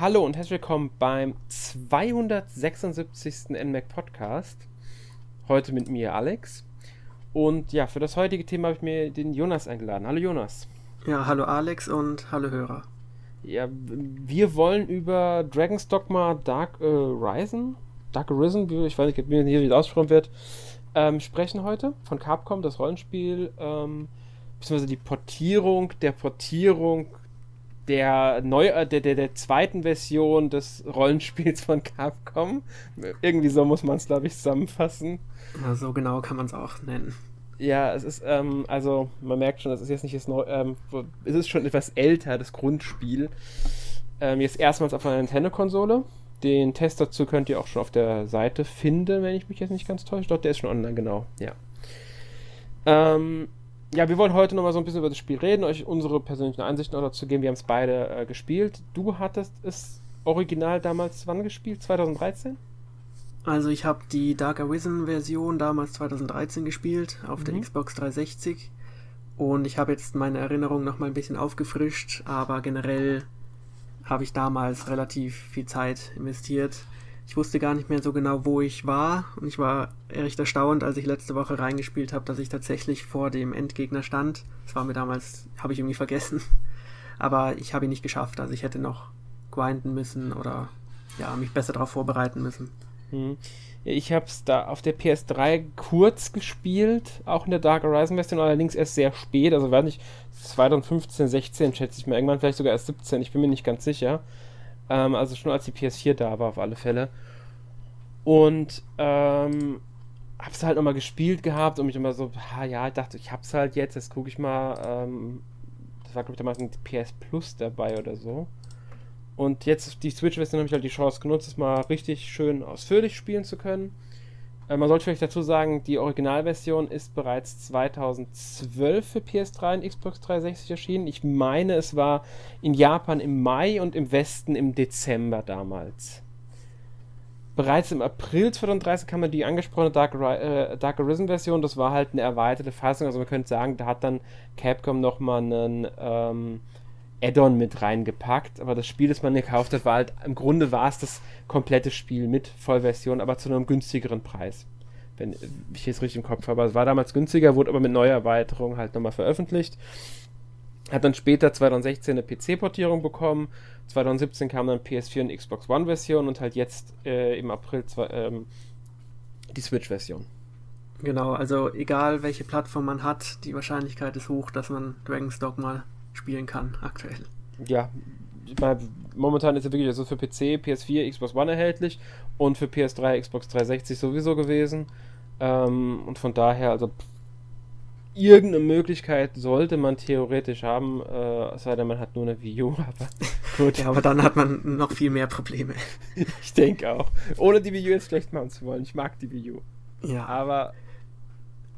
Hallo und herzlich willkommen beim 276. NMAC Podcast. Heute mit mir Alex. Und ja, für das heutige Thema habe ich mir den Jonas eingeladen. Hallo Jonas. Ja, hallo Alex und hallo Hörer. Ja, wir wollen über Dragon's Dogma Dark Arisen, Dark Arisen, ich weiß nicht, wie es ausgesprochen wird, ähm, sprechen heute von Capcom, das Rollenspiel, ähm, beziehungsweise die Portierung der Portierung der, neu, äh, der, der, der zweiten Version des Rollenspiels von Capcom. Irgendwie so muss man es, glaube ich, zusammenfassen. Ja, so genau kann man es auch nennen. Ja, es ist, ähm, also man merkt schon, das ist jetzt nicht das Neu, ähm, es ist schon etwas älter, das Grundspiel. Ähm, jetzt erstmals auf einer Nintendo-Konsole. Den Test dazu könnt ihr auch schon auf der Seite finden, wenn ich mich jetzt nicht ganz täusche. Doch, der ist schon online, genau, ja. Ähm, ja, wir wollen heute nochmal so ein bisschen über das Spiel reden, euch unsere persönlichen Ansichten auch dazu geben. Wir haben es beide äh, gespielt. Du hattest es original damals wann gespielt? 2013? Also ich habe die Dark Arisen Version damals 2013 gespielt auf mhm. der Xbox 360 und ich habe jetzt meine Erinnerung nochmal ein bisschen aufgefrischt, aber generell habe ich damals relativ viel Zeit investiert ich wusste gar nicht mehr so genau, wo ich war. Und ich war recht erstaunt, als ich letzte Woche reingespielt habe, dass ich tatsächlich vor dem Endgegner stand. Das war mir damals, habe ich irgendwie vergessen. Aber ich habe ihn nicht geschafft. Also ich hätte noch grinden müssen oder ja, mich besser darauf vorbereiten müssen. Hm. Ich habe es da auf der PS3 kurz gespielt, auch in der Dark Horizon Version, allerdings erst sehr spät, also war nicht 2015, 16 schätze ich mal, irgendwann vielleicht sogar erst 17, ich bin mir nicht ganz sicher. Ähm, also schon als die PS4 da war, auf alle Fälle. Und ähm, hab's halt nochmal gespielt gehabt und mich immer so, ha, ja, ich dachte, ich hab's halt jetzt, jetzt gucke ich mal. Ähm, das war, glaube ich, damals ein PS Plus dabei oder so. Und jetzt die Switch-Version habe ich halt die Chance genutzt, es mal richtig schön ausführlich spielen zu können. Äh, man sollte vielleicht dazu sagen, die Originalversion ist bereits 2012 für PS3 und Xbox 360 erschienen. Ich meine, es war in Japan im Mai und im Westen im Dezember damals. Bereits im April 2013 kam dann die angesprochene Dark, äh, Dark Arisen Version. Das war halt eine erweiterte Fassung. Also man könnte sagen, da hat dann Capcom nochmal einen ähm, Add-on mit reingepackt. Aber das Spiel, das man gekauft hat, war halt, im Grunde war es das komplette Spiel mit Vollversion, aber zu einem günstigeren Preis. Wenn ich jetzt richtig im Kopf habe. Es war damals günstiger, wurde aber mit neuer Erweiterung halt nochmal veröffentlicht. Hat dann später 2016 eine PC-Portierung bekommen. 2017 kam dann PS4 und Xbox One-Version und halt jetzt äh, im April zwei, ähm, die Switch-Version. Genau, also egal welche Plattform man hat, die Wahrscheinlichkeit ist hoch, dass man Dragon's Dogma spielen kann, aktuell. Ja, momentan ist er wirklich also für PC, PS4, Xbox One erhältlich und für PS3, Xbox 360 sowieso gewesen. Ähm, und von daher, also irgendeine Möglichkeit sollte man theoretisch haben, äh, sei denn man hat nur eine Wii U, aber gut. ja, aber dann hat man noch viel mehr Probleme. ich denke auch. Ohne die Wii U jetzt schlecht machen zu wollen. Ich mag die Wii U. Ja. Aber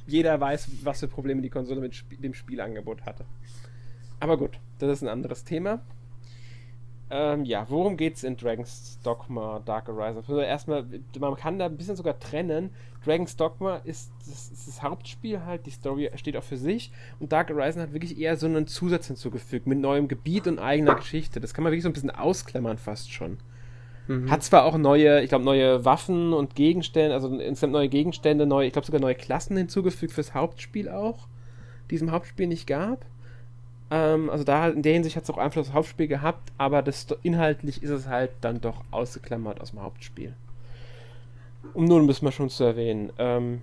jeder weiß, was für Probleme die Konsole mit Sp dem Spielangebot hatte. Aber gut, das ist ein anderes Thema. Ähm, ja, worum geht's in Dragon's Dogma Dark Horizon? Also erstmal, man kann da ein bisschen sogar trennen. Dragon's Dogma ist das, ist das, Hauptspiel halt, die Story steht auch für sich und Dark Horizon hat wirklich eher so einen Zusatz hinzugefügt mit neuem Gebiet und eigener Geschichte. Das kann man wirklich so ein bisschen ausklammern fast schon. Mhm. Hat zwar auch neue, ich glaube, neue Waffen und Gegenstände, also insgesamt neue Gegenstände, neue, ich glaube sogar neue Klassen hinzugefügt fürs Hauptspiel auch, die es im Hauptspiel nicht gab. Ähm, also da in der Hinsicht hat es auch Einfluss aufs Hauptspiel gehabt, aber das, inhaltlich ist es halt dann doch ausgeklammert aus dem Hauptspiel. Um nur ein bisschen schon zu erwähnen. Ähm,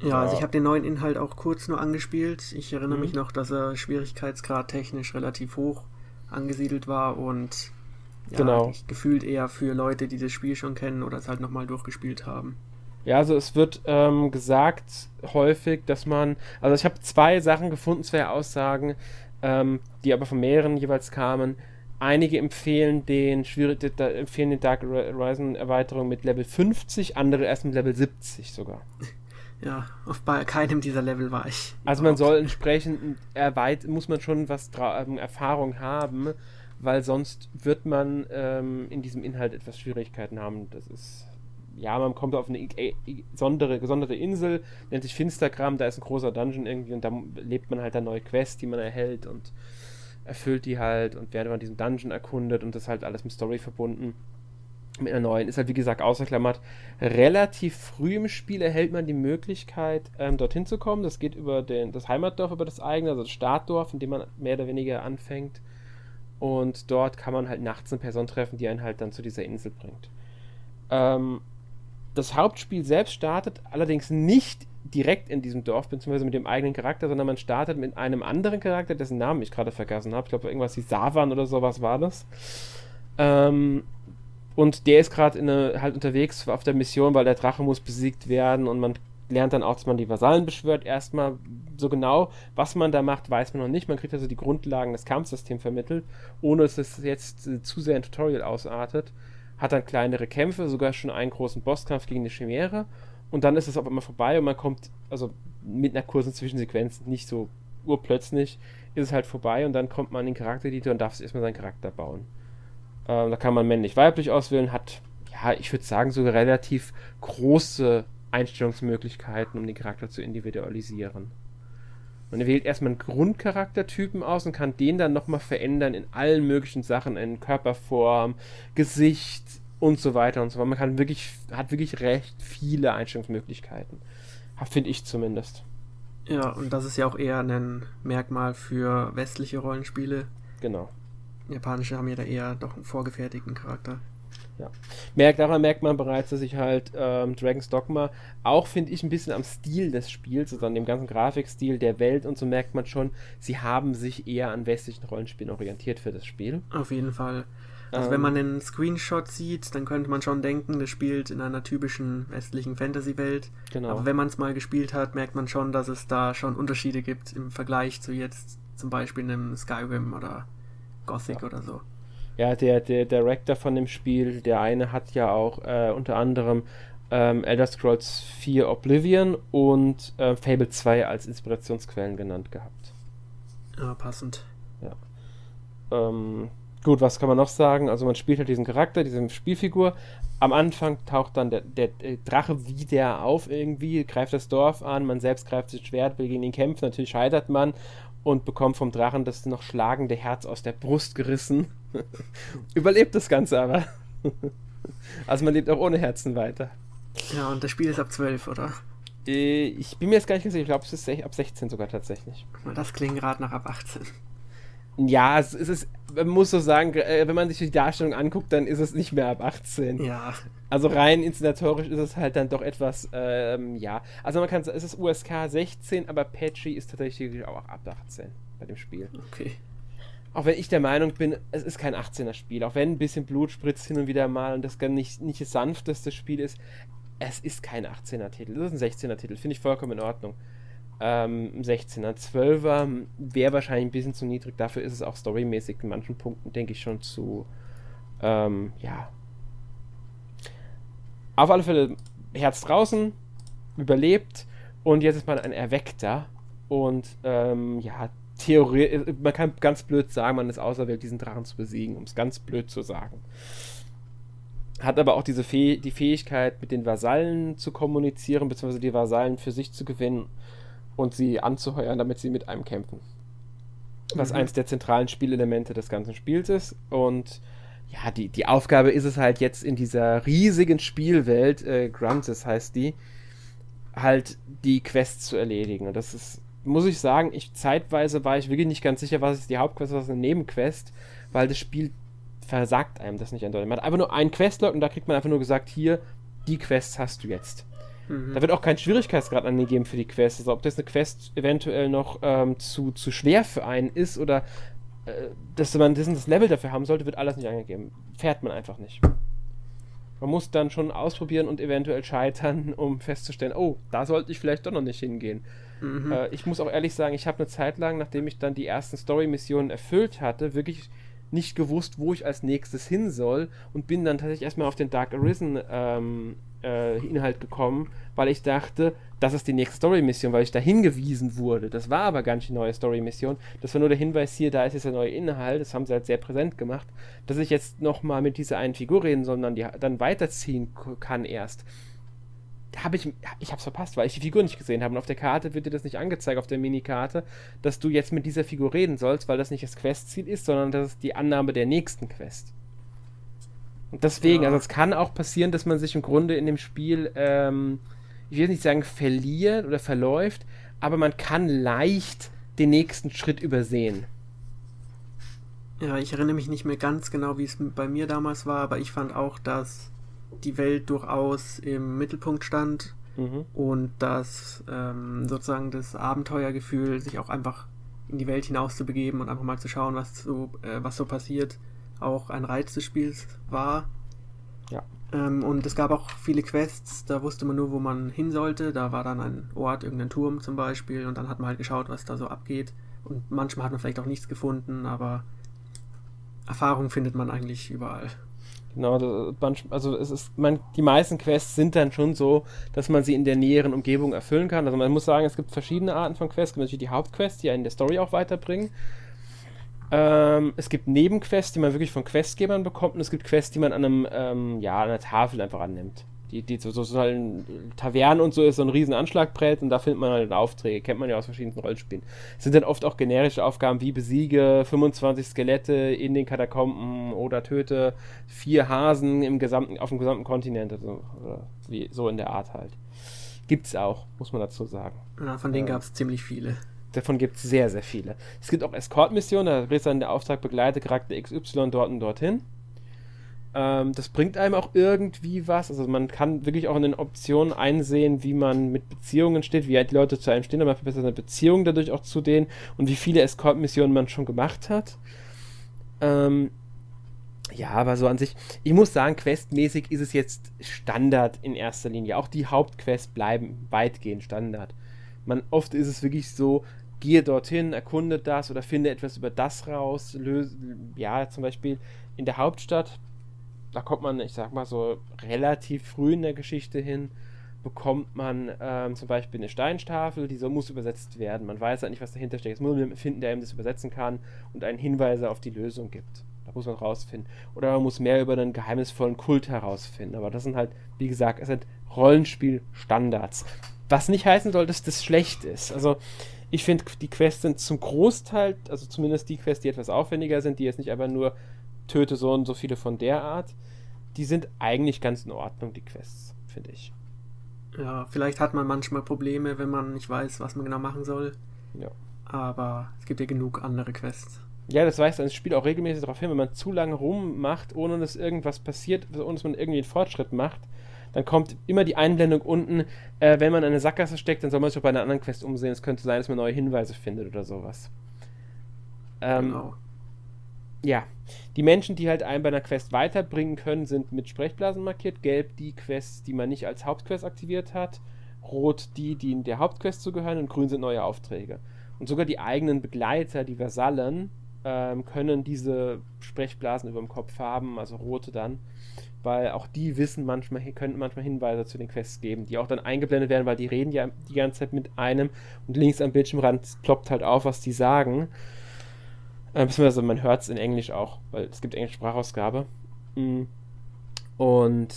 ja, ja, also ich habe den neuen Inhalt auch kurz nur angespielt. Ich erinnere mhm. mich noch, dass er Schwierigkeitsgrad technisch relativ hoch angesiedelt war und ja, genau. gefühlt eher für Leute, die das Spiel schon kennen oder es halt nochmal durchgespielt haben. Ja, also es wird ähm, gesagt häufig, dass man, also ich habe zwei Sachen gefunden, zwei Aussagen, ähm, die aber von mehreren jeweils kamen. Einige empfehlen den, empfehlen den Dark Horizon Erweiterung mit Level 50, andere erst mit Level 70 sogar. Ja, auf bei keinem dieser Level war ich. Also man soll entsprechend erweit muss man schon was ähm, Erfahrung haben, weil sonst wird man ähm, in diesem Inhalt etwas Schwierigkeiten haben. Das ist ja, man kommt auf eine gesondere, gesonderte Insel, nennt sich Finstergram, da ist ein großer Dungeon irgendwie und da lebt man halt dann neue Quests, die man erhält und erfüllt die halt und während man diesen Dungeon erkundet und das halt alles mit Story verbunden. Mit einer neuen, ist halt wie gesagt außerklammert. Relativ früh im Spiel erhält man die Möglichkeit, ähm, dorthin zu kommen. Das geht über den, das Heimatdorf, über das eigene, also das Startdorf, in dem man mehr oder weniger anfängt. Und dort kann man halt nachts eine Person treffen, die einen halt dann zu dieser Insel bringt. Ähm, das Hauptspiel selbst startet allerdings nicht direkt in diesem Dorf, beziehungsweise mit dem eigenen Charakter, sondern man startet mit einem anderen Charakter, dessen Namen ich gerade vergessen habe. Ich glaube, irgendwas wie Savan oder sowas war das. Ähm, und der ist gerade halt unterwegs auf der Mission, weil der Drache muss besiegt werden und man lernt dann auch, dass man die Vasallen beschwört. Erstmal so genau, was man da macht, weiß man noch nicht. Man kriegt also die Grundlagen des Kampfsystems vermittelt, ohne dass es jetzt äh, zu sehr ein Tutorial ausartet. Hat dann kleinere Kämpfe, sogar schon einen großen Bosskampf gegen eine Chimäre und dann ist es auf einmal vorbei und man kommt, also mit einer kurzen Zwischensequenz, nicht so urplötzlich, ist es halt vorbei und dann kommt man in den Charaktereditor und darf erstmal seinen Charakter bauen. Ähm, da kann man männlich-weiblich auswählen, hat, ja, ich würde sagen, sogar relativ große Einstellungsmöglichkeiten, um den Charakter zu individualisieren. Man wählt erstmal einen Grundcharaktertypen aus und kann den dann nochmal verändern in allen möglichen Sachen, in Körperform, Gesicht, und so weiter und so fort. Man kann wirklich, hat wirklich recht viele Einstellungsmöglichkeiten. Finde ich zumindest. Ja, und das ist ja auch eher ein Merkmal für westliche Rollenspiele. Genau. Japanische haben ja da eher doch einen vorgefertigten Charakter. Ja. Merkt, daran merkt man bereits, dass sich halt ähm, Dragon's Dogma auch, finde ich, ein bisschen am Stil des Spiels, also an dem ganzen Grafikstil der Welt und so merkt man schon, sie haben sich eher an westlichen Rollenspielen orientiert für das Spiel. Auf jeden Fall. Also wenn man ähm. einen Screenshot sieht, dann könnte man schon denken, das spielt in einer typischen westlichen Fantasy-Welt. Genau. Aber wenn man es mal gespielt hat, merkt man schon, dass es da schon Unterschiede gibt im Vergleich zu jetzt zum Beispiel einem Skyrim oder Gothic ja. oder so. Ja, der, der Director von dem Spiel, der eine hat ja auch äh, unter anderem ähm, Elder Scrolls 4 Oblivion und äh, Fable 2 als Inspirationsquellen genannt gehabt. Ja, passend. Ja. Ähm, Gut, was kann man noch sagen? Also man spielt halt diesen Charakter, diese Spielfigur. Am Anfang taucht dann der, der, der Drache wieder auf irgendwie, greift das Dorf an, man selbst greift das Schwert, will gegen ihn kämpfen, natürlich scheitert man und bekommt vom Drachen das noch schlagende Herz aus der Brust gerissen. Überlebt das Ganze aber. also man lebt auch ohne Herzen weiter. Ja, und das Spiel ist ab 12, oder? Äh, ich bin mir jetzt gar nicht sicher, ich glaube, es ist ab 16 sogar tatsächlich. Das klingt gerade nach ab 18. Ja, es, ist, man muss so sagen, äh, wenn man sich die Darstellung anguckt, dann ist es nicht mehr ab 18. Ja. Also rein inszenatorisch ist es halt dann doch etwas, ähm, ja. Also man kann sagen, es ist USK 16, aber Patchy ist tatsächlich auch ab 18 bei dem Spiel. Okay. Auch wenn ich der Meinung bin, es ist kein 18er Spiel. Auch wenn ein bisschen Blut spritzt hin und wieder mal und das gar nicht, nicht das sanfteste Spiel ist, es ist kein 18er Titel. Das ist ein 16er Titel. Finde ich vollkommen in Ordnung. Ähm, 16er, 12er wäre wahrscheinlich ein bisschen zu niedrig. Dafür ist es auch storymäßig in manchen Punkten, denke ich, schon zu. Ähm, ja. Auf alle Fälle Herz draußen, überlebt und jetzt ist man ein Erweckter. Und ähm, ja, Theorie, man kann ganz blöd sagen, man ist auserwählt, diesen Drachen zu besiegen, um es ganz blöd zu sagen. Hat aber auch diese Fäh die Fähigkeit, mit den Vasallen zu kommunizieren, beziehungsweise die Vasallen für sich zu gewinnen und sie anzuheuern, damit sie mit einem kämpfen. Was mhm. eins der zentralen Spielelemente des ganzen Spiels ist. Und ja, die, die Aufgabe ist es halt jetzt in dieser riesigen Spielwelt, äh, Grunts heißt die, halt die Quests zu erledigen. Und das ist, muss ich sagen, ich zeitweise war ich wirklich nicht ganz sicher, was ist die Hauptquest, was ist eine Nebenquest, weil das Spiel versagt einem das nicht eindeutig. Man hat einfach nur einen Questlog und da kriegt man einfach nur gesagt, hier, die Quests hast du jetzt. Mhm. Da wird auch kein Schwierigkeitsgrad angegeben für die Quest. Also ob das eine Quest eventuell noch ähm, zu, zu schwer für einen ist oder äh, dass man das, das Level dafür haben sollte, wird alles nicht angegeben. Fährt man einfach nicht. Man muss dann schon ausprobieren und eventuell scheitern, um festzustellen, oh, da sollte ich vielleicht doch noch nicht hingehen. Mhm. Äh, ich muss auch ehrlich sagen, ich habe eine Zeit lang, nachdem ich dann die ersten Story-Missionen erfüllt hatte, wirklich nicht gewusst, wo ich als nächstes hin soll und bin dann tatsächlich erstmal auf den Dark Arisen ähm, äh, Inhalt gekommen, weil ich dachte, das ist die nächste Story-Mission, weil ich da hingewiesen wurde. Das war aber gar nicht die neue Story-Mission. Das war nur der Hinweis hier, da ist jetzt der neue Inhalt, das haben sie halt sehr präsent gemacht, dass ich jetzt nochmal mit dieser einen Figur reden, sondern die dann weiterziehen kann erst. Habe ich, ich habe es verpasst, weil ich die Figur nicht gesehen habe. Und auf der Karte wird dir das nicht angezeigt, auf der Minikarte, dass du jetzt mit dieser Figur reden sollst, weil das nicht das Questziel ist, sondern das ist die Annahme der nächsten Quest. Und deswegen, ja. also es kann auch passieren, dass man sich im Grunde in dem Spiel, ähm, ich will nicht sagen verliert oder verläuft, aber man kann leicht den nächsten Schritt übersehen. Ja, ich erinnere mich nicht mehr ganz genau, wie es bei mir damals war, aber ich fand auch, dass die Welt durchaus im Mittelpunkt stand mhm. und dass ähm, sozusagen das Abenteuergefühl, sich auch einfach in die Welt hinaus zu begeben und einfach mal zu schauen, was so, äh, was so passiert, auch ein Reiz des Spiels war. Ja. Ähm, und es gab auch viele Quests, da wusste man nur, wo man hin sollte. Da war dann ein Ort, irgendein Turm zum Beispiel, und dann hat man halt geschaut, was da so abgeht. Und manchmal hat man vielleicht auch nichts gefunden, aber Erfahrung findet man eigentlich überall. Genau, also es ist, man, die meisten Quests sind dann schon so, dass man sie in der näheren Umgebung erfüllen kann. Also man muss sagen, es gibt verschiedene Arten von Quests. Es gibt natürlich die Hauptquests, die einen in der Story auch weiterbringen. Ähm, es gibt Nebenquests, die man wirklich von Questgebern bekommt und es gibt Quests, die man an einem, ähm, ja, an einer Tafel einfach annimmt die, die so, so halt Tavernen und so ist so ein riesen Anschlagbrett und da findet man halt Aufträge, kennt man ja aus verschiedenen Rollenspielen. Es sind dann oft auch generische Aufgaben wie besiege 25 Skelette in den Katakomben oder töte vier Hasen im gesamten, auf dem gesamten Kontinent, also, wie, so in der Art halt. Gibt's auch, muss man dazu sagen. Ja, von denen äh, gab es ziemlich viele. Davon gibt es sehr, sehr viele. Es gibt auch Escort-Missionen, da ist dann der Auftrag, begleite Charakter XY dort und dorthin. Ähm, das bringt einem auch irgendwie was. Also man kann wirklich auch in den Optionen einsehen, wie man mit Beziehungen steht, wie halt die Leute zu einem stehen, aber man verbessert seine Beziehung dadurch auch zu denen und wie viele Escort-Missionen man schon gemacht hat. Ähm, ja, aber so an sich, ich muss sagen, questmäßig ist es jetzt Standard in erster Linie. Auch die Hauptquests bleiben weitgehend Standard. Man, oft ist es wirklich so, gehe dorthin, erkunde das oder finde etwas über das raus. Löse, ja, zum Beispiel in der Hauptstadt da kommt man, ich sag mal so, relativ früh in der Geschichte hin, bekommt man ähm, zum Beispiel eine Steinstafel, die so muss übersetzt werden. Man weiß halt nicht, was dahinter steckt. Es muss man finden, der ihm das übersetzen kann und einen Hinweis auf die Lösung gibt. Da muss man rausfinden. Oder man muss mehr über einen geheimnisvollen Kult herausfinden. Aber das sind halt, wie gesagt, es sind Rollenspiel-Standards. Was nicht heißen soll, dass das schlecht ist. Also, ich finde, die Quests sind zum Großteil, also zumindest die Quests, die etwas aufwendiger sind, die jetzt nicht einfach nur töte so und so viele von der Art. Die sind eigentlich ganz in Ordnung, die Quests, finde ich. Ja, vielleicht hat man manchmal Probleme, wenn man nicht weiß, was man genau machen soll. Ja. Aber es gibt ja genug andere Quests. Ja, das weist das Spiel auch regelmäßig darauf hin, wenn man zu lange rummacht, ohne dass irgendwas passiert, ohne dass man irgendwie einen Fortschritt macht, dann kommt immer die Einblendung unten, äh, wenn man in eine Sackgasse steckt, dann soll man sich auch bei einer anderen Quest umsehen. Es könnte sein, dass man neue Hinweise findet oder sowas. Ähm, genau ja, die Menschen, die halt einen bei einer Quest weiterbringen können, sind mit Sprechblasen markiert. Gelb die Quests, die man nicht als Hauptquest aktiviert hat. Rot die, die in der Hauptquest zugehören. Und grün sind neue Aufträge. Und sogar die eigenen Begleiter, die Vasallen, ähm, können diese Sprechblasen über dem Kopf haben, also rote dann. Weil auch die wissen manchmal, können manchmal Hinweise zu den Quests geben, die auch dann eingeblendet werden, weil die reden ja die ganze Zeit mit einem und links am Bildschirmrand ploppt halt auf, was die sagen. Äh, beziehungsweise man hört es in Englisch auch, weil es gibt englische Sprachausgabe. Mm. Und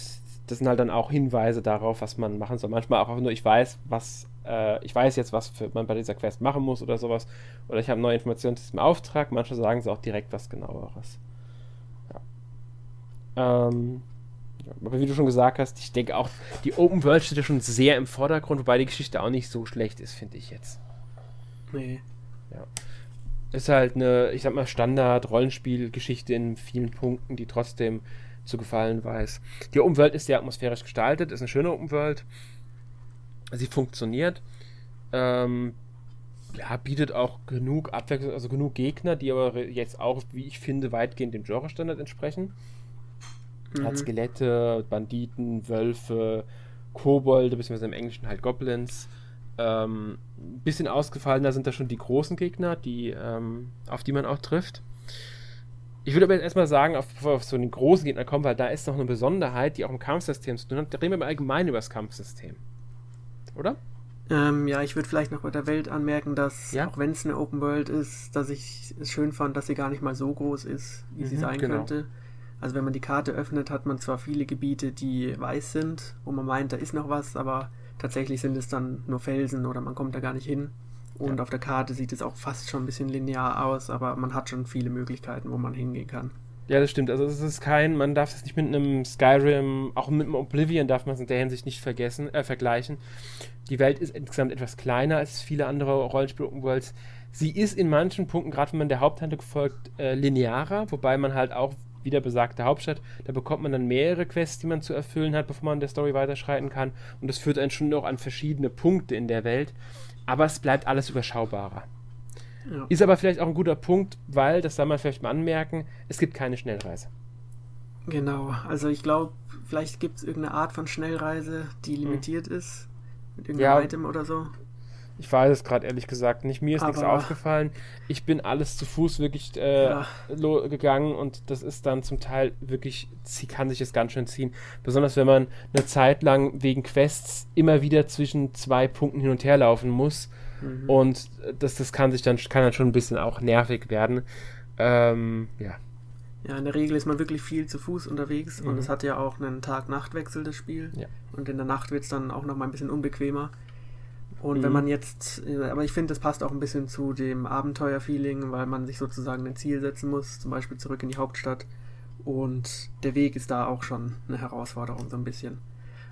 das sind halt dann auch Hinweise darauf, was man machen soll. Manchmal auch nur, ich weiß, was, äh, ich weiß jetzt, was man bei dieser Quest machen muss oder sowas. Oder ich habe neue Informationen zu diesem Auftrag. Manche sagen sie auch direkt was genaueres. Ja. Ähm, aber wie du schon gesagt hast, ich denke auch, die Open World steht ja schon sehr im Vordergrund, wobei die Geschichte auch nicht so schlecht ist, finde ich jetzt. Nee. Ja ist halt eine, ich sag mal, Standard-Rollenspielgeschichte in vielen Punkten, die trotzdem zu gefallen weiß. Die Umwelt ist sehr atmosphärisch gestaltet, ist eine schöne Umwelt. Sie funktioniert. Ähm, ja, bietet auch genug Abwechslung, also genug Gegner, die aber jetzt auch, wie ich finde, weitgehend dem Genre-Standard entsprechen. Mhm. Hat Skelette, Banditen, Wölfe, Kobolde, beziehungsweise im Englischen halt Goblins. Ähm, ein bisschen ausgefallener sind da schon die großen Gegner, die, ähm, auf die man auch trifft. Ich würde aber jetzt erstmal sagen, auf, bevor wir auf so den großen Gegner kommen, weil da ist noch eine Besonderheit, die auch im Kampfsystem zu tun hat. Da reden wir allgemein über das Kampfsystem. Oder? Ähm, ja, ich würde vielleicht noch bei der Welt anmerken, dass, ja? auch wenn es eine Open World ist, dass ich es schön fand, dass sie gar nicht mal so groß ist, wie mhm, sie sein genau. könnte. Also wenn man die Karte öffnet, hat man zwar viele Gebiete, die weiß sind, wo man meint, da ist noch was, aber tatsächlich sind es dann nur Felsen oder man kommt da gar nicht hin. Und ja. auf der Karte sieht es auch fast schon ein bisschen linear aus, aber man hat schon viele Möglichkeiten, wo man hingehen kann. Ja, das stimmt. Also es ist kein, man darf es nicht mit einem Skyrim, auch mit einem Oblivion darf man es in der Hinsicht nicht vergessen, äh, vergleichen. Die Welt ist insgesamt etwas kleiner als viele andere Rollenspiel-Open-Worlds. Sie ist in manchen Punkten, gerade wenn man der Haupthandlung folgt, äh, linearer, wobei man halt auch wieder besagte Hauptstadt, da bekommt man dann mehrere Quests, die man zu erfüllen hat, bevor man der Story weiterschreiten kann. Und das führt einen schon noch an verschiedene Punkte in der Welt. Aber es bleibt alles überschaubarer. Ja. Ist aber vielleicht auch ein guter Punkt, weil, das soll man vielleicht mal anmerken, es gibt keine Schnellreise. Genau, also ich glaube, vielleicht gibt es irgendeine Art von Schnellreise, die hm. limitiert mhm. ist, mit irgendeinem ja. Item oder so. Ich weiß es gerade ehrlich gesagt nicht. Mir ist Aber nichts aufgefallen. Ich bin alles zu Fuß wirklich äh, ja. gegangen und das ist dann zum Teil wirklich, sie kann sich das ganz schön ziehen. Besonders wenn man eine Zeit lang wegen Quests immer wieder zwischen zwei Punkten hin und her laufen muss. Mhm. Und das, das kann sich dann, kann dann schon ein bisschen auch nervig werden. Ähm, ja. Ja, in der Regel ist man wirklich viel zu Fuß unterwegs mhm. und es hat ja auch einen Tag-Nacht-Wechsel, das Spiel. Ja. Und in der Nacht wird es dann auch noch mal ein bisschen unbequemer. Und mhm. wenn man jetzt, äh, aber ich finde, das passt auch ein bisschen zu dem Abenteuer-Feeling, weil man sich sozusagen ein Ziel setzen muss, zum Beispiel zurück in die Hauptstadt. Und der Weg ist da auch schon eine Herausforderung, so ein bisschen.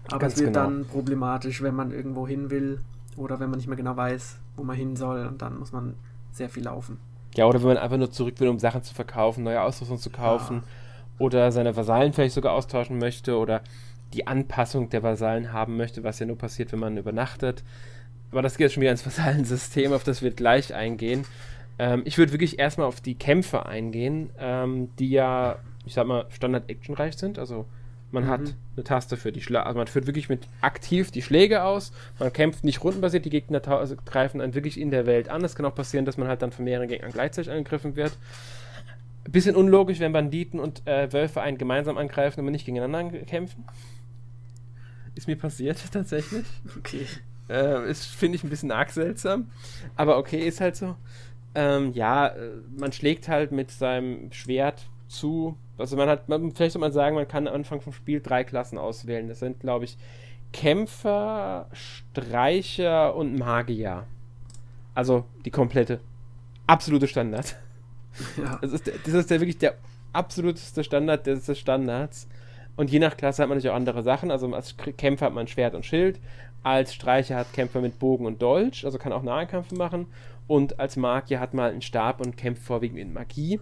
Aber Ganz es wird genau. dann problematisch, wenn man irgendwo hin will oder wenn man nicht mehr genau weiß, wo man hin soll. Und dann muss man sehr viel laufen. Ja, oder wenn man einfach nur zurück will, um Sachen zu verkaufen, neue Ausrüstung zu kaufen. Ja. Oder seine Vasallen vielleicht sogar austauschen möchte oder die Anpassung der Vasallen haben möchte, was ja nur passiert, wenn man übernachtet. Aber das geht jetzt schon wieder ins Vasallensystem, auf das wir gleich eingehen. Ähm, ich würde wirklich erstmal auf die Kämpfe eingehen, ähm, die ja, ich sag mal, standard-actionreich sind. Also man mhm. hat eine Taste für die Schläge, also man führt wirklich mit aktiv die Schläge aus. Man kämpft nicht rundenbasiert, die Gegner also greifen dann wirklich in der Welt an. Es kann auch passieren, dass man halt dann von mehreren Gegnern gleichzeitig angegriffen wird. Bisschen unlogisch, wenn Banditen und äh, Wölfe einen gemeinsam angreifen und nicht gegeneinander kämpfen. Ist mir passiert tatsächlich. Okay. Äh, ist, finde ich, ein bisschen arg seltsam. Aber okay, ist halt so. Ähm, ja, äh, man schlägt halt mit seinem Schwert zu. Also man hat, man, vielleicht soll man sagen, man kann am Anfang vom Spiel drei Klassen auswählen. Das sind, glaube ich, Kämpfer, Streicher und Magier. Also die komplette, absolute Standard. Ja. Das ist, das ist der, wirklich der absoluteste Standard des Standards. Und je nach Klasse hat man natürlich auch andere Sachen. Also als Kämpfer hat man Schwert und Schild. Als Streicher hat Kämpfer mit Bogen und Dolch, also kann auch Nahkämpfe machen. Und als Magier hat man einen Stab und kämpft vorwiegend mit Magie.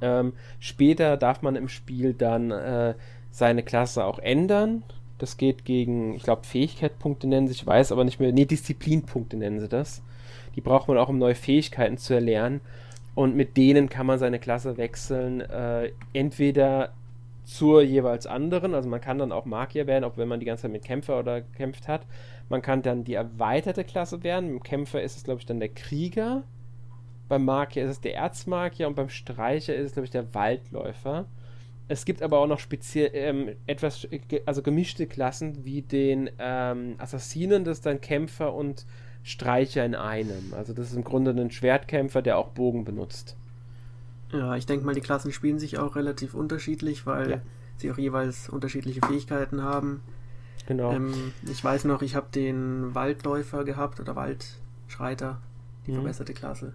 Ähm, später darf man im Spiel dann äh, seine Klasse auch ändern. Das geht gegen, ich glaube, Fähigkeitspunkte nennen sich, ich weiß aber nicht mehr, nee, Disziplinpunkte nennen sie das. Die braucht man auch, um neue Fähigkeiten zu erlernen. Und mit denen kann man seine Klasse wechseln. Äh, entweder zur jeweils anderen. Also man kann dann auch Magier werden, auch wenn man die ganze Zeit mit Kämpfer oder gekämpft hat. Man kann dann die erweiterte Klasse werden. Beim Kämpfer ist es, glaube ich, dann der Krieger. Beim Magier ist es der Erzmagier und beim Streicher ist es, glaube ich, der Waldläufer. Es gibt aber auch noch speziell ähm, etwas, also gemischte Klassen wie den ähm, Assassinen, das ist dann Kämpfer und Streicher in einem. Also das ist im Grunde ein Schwertkämpfer, der auch Bogen benutzt. Ja, ich denke mal, die Klassen spielen sich auch relativ unterschiedlich, weil ja. sie auch jeweils unterschiedliche Fähigkeiten haben. Genau. Ähm, ich weiß noch, ich habe den Waldläufer gehabt oder Waldschreiter, die mhm. verbesserte Klasse.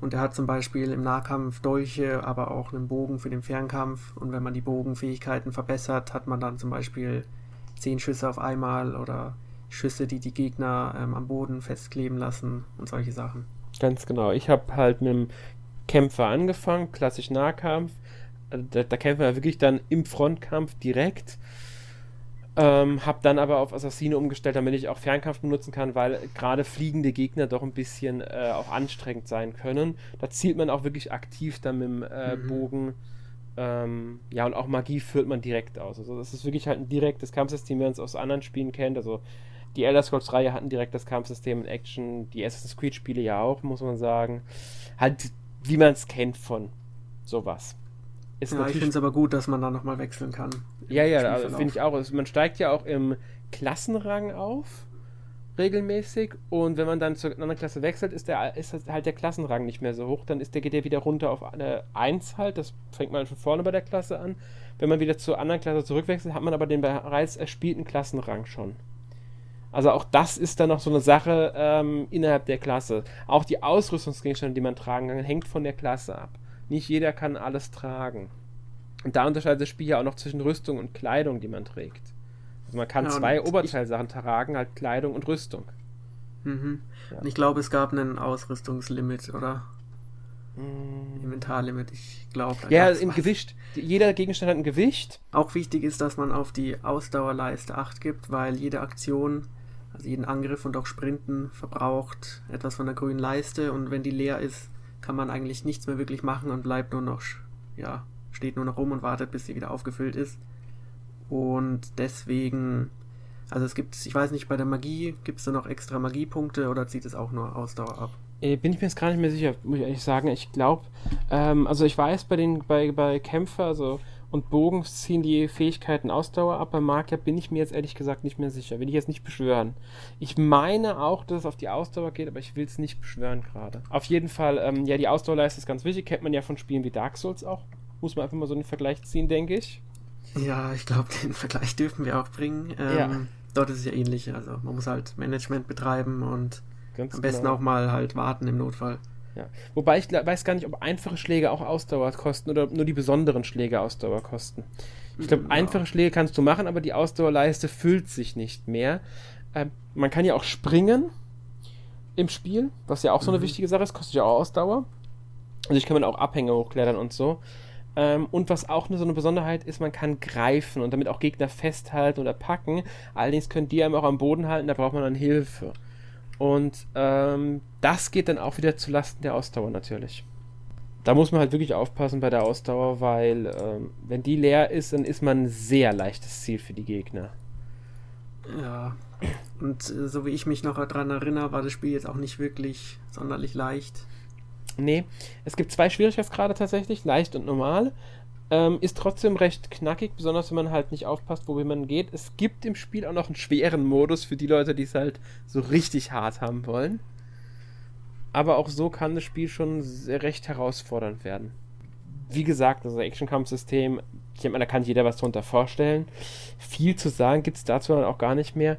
Und der hat zum Beispiel im Nahkampf Dolche, aber auch einen Bogen für den Fernkampf. Und wenn man die Bogenfähigkeiten verbessert, hat man dann zum Beispiel zehn Schüsse auf einmal oder Schüsse, die die Gegner ähm, am Boden festkleben lassen und solche Sachen. Ganz genau. Ich habe halt mit dem Kämpfer angefangen, klassisch Nahkampf. Also da, da kämpfen wir wirklich dann im Frontkampf direkt. Ähm, hab dann aber auf Assassine umgestellt, damit ich auch Fernkampf benutzen kann, weil gerade fliegende Gegner doch ein bisschen äh, auch anstrengend sein können. Da zielt man auch wirklich aktiv dann mit dem äh, mhm. Bogen. Ähm, ja, und auch Magie führt man direkt aus. Also das ist wirklich halt ein direktes Kampfsystem, wie man es aus anderen Spielen kennt. Also die Elder Scrolls-Reihe hatten direkt das Kampfsystem in Action, die Assassin's Creed-Spiele ja auch, muss man sagen. Halt wie man es kennt von sowas. Ist ja, ich finde es aber gut, dass man da nochmal wechseln kann. Ja, ja, also finde ich auch. Man steigt ja auch im Klassenrang auf. regelmäßig und wenn man dann zur anderen Klasse wechselt, ist, der, ist halt der Klassenrang nicht mehr so hoch. Dann ist der, geht der wieder runter auf eine 1 halt. Das fängt man schon vorne bei der Klasse an. Wenn man wieder zur anderen Klasse zurückwechselt, hat man aber den bereits erspielten Klassenrang schon. Also auch das ist dann noch so eine Sache ähm, innerhalb der Klasse. Auch die Ausrüstungsgegenstände, die man tragen kann, hängt von der Klasse ab. Nicht jeder kann alles tragen. Und da unterscheidet das Spiel ja auch noch zwischen Rüstung und Kleidung, die man trägt. Also man kann ja, zwei Oberteilsachen tragen, halt Kleidung und Rüstung. Mhm. Ja. Und ich glaube, es gab einen Ausrüstungslimit, oder? Mm. Inventarlimit, ich glaube. Ja, im was. Gewicht. Jeder Gegenstand hat ein Gewicht. Auch wichtig ist, dass man auf die Ausdauerleiste Acht gibt, weil jede Aktion, also jeden Angriff und auch Sprinten verbraucht etwas von der grünen Leiste und wenn die leer ist, kann man eigentlich nichts mehr wirklich machen und bleibt nur noch, ja, steht nur noch rum und wartet, bis sie wieder aufgefüllt ist. Und deswegen, also es gibt, ich weiß nicht, bei der Magie gibt es da noch extra Magiepunkte oder zieht es auch nur Ausdauer ab? Äh, bin ich mir jetzt gar nicht mehr sicher, muss ich ehrlich sagen. Ich glaube, ähm, also ich weiß bei den, bei, bei Kämpfer, also und Bogen ziehen die Fähigkeiten Ausdauer ab. Bei Marker bin ich mir jetzt ehrlich gesagt nicht mehr sicher. Will ich jetzt nicht beschwören. Ich meine auch, dass es auf die Ausdauer geht, aber ich will es nicht beschwören gerade. Auf jeden Fall, ähm, ja, die Ausdauerleiste ist ganz wichtig. Kennt man ja von Spielen wie Dark Souls auch. Muss man einfach mal so einen Vergleich ziehen, denke ich. Ja, ich glaube, den Vergleich dürfen wir auch bringen. Ähm, ja. Dort ist es ja ähnlich. Also man muss halt Management betreiben und Ganz am besten genau. auch mal halt warten im Notfall. Ja. Wobei ich weiß gar nicht, ob einfache Schläge auch Ausdauer kosten oder nur die besonderen Schläge Ausdauer kosten. Ich glaube, ja. einfache Schläge kannst du machen, aber die Ausdauerleiste füllt sich nicht mehr. Ähm, man kann ja auch springen im Spiel, was ja auch so eine mhm. wichtige Sache ist, kostet ja auch Ausdauer. Also ich kann man auch Abhänge hochklettern und so. Ähm, und was auch eine, so eine Besonderheit ist, man kann greifen und damit auch Gegner festhalten oder packen. Allerdings können die einem auch am Boden halten, da braucht man dann Hilfe. Und ähm, das geht dann auch wieder zulasten der Ausdauer natürlich. Da muss man halt wirklich aufpassen bei der Ausdauer, weil ähm, wenn die leer ist, dann ist man ein sehr leichtes Ziel für die Gegner. Ja, und äh, so wie ich mich noch daran erinnere, war das Spiel jetzt auch nicht wirklich sonderlich leicht. Nee, es gibt zwei Schwierigkeitsgrade tatsächlich, leicht und normal. Ähm, ist trotzdem recht knackig, besonders wenn man halt nicht aufpasst, wohin man geht. Es gibt im Spiel auch noch einen schweren Modus für die Leute, die es halt so richtig hart haben wollen. Aber auch so kann das Spiel schon recht herausfordernd werden. Wie gesagt, das Action-Kampf-System, ich mal, da kann jeder was drunter vorstellen. Viel zu sagen gibt es dazu dann auch gar nicht mehr.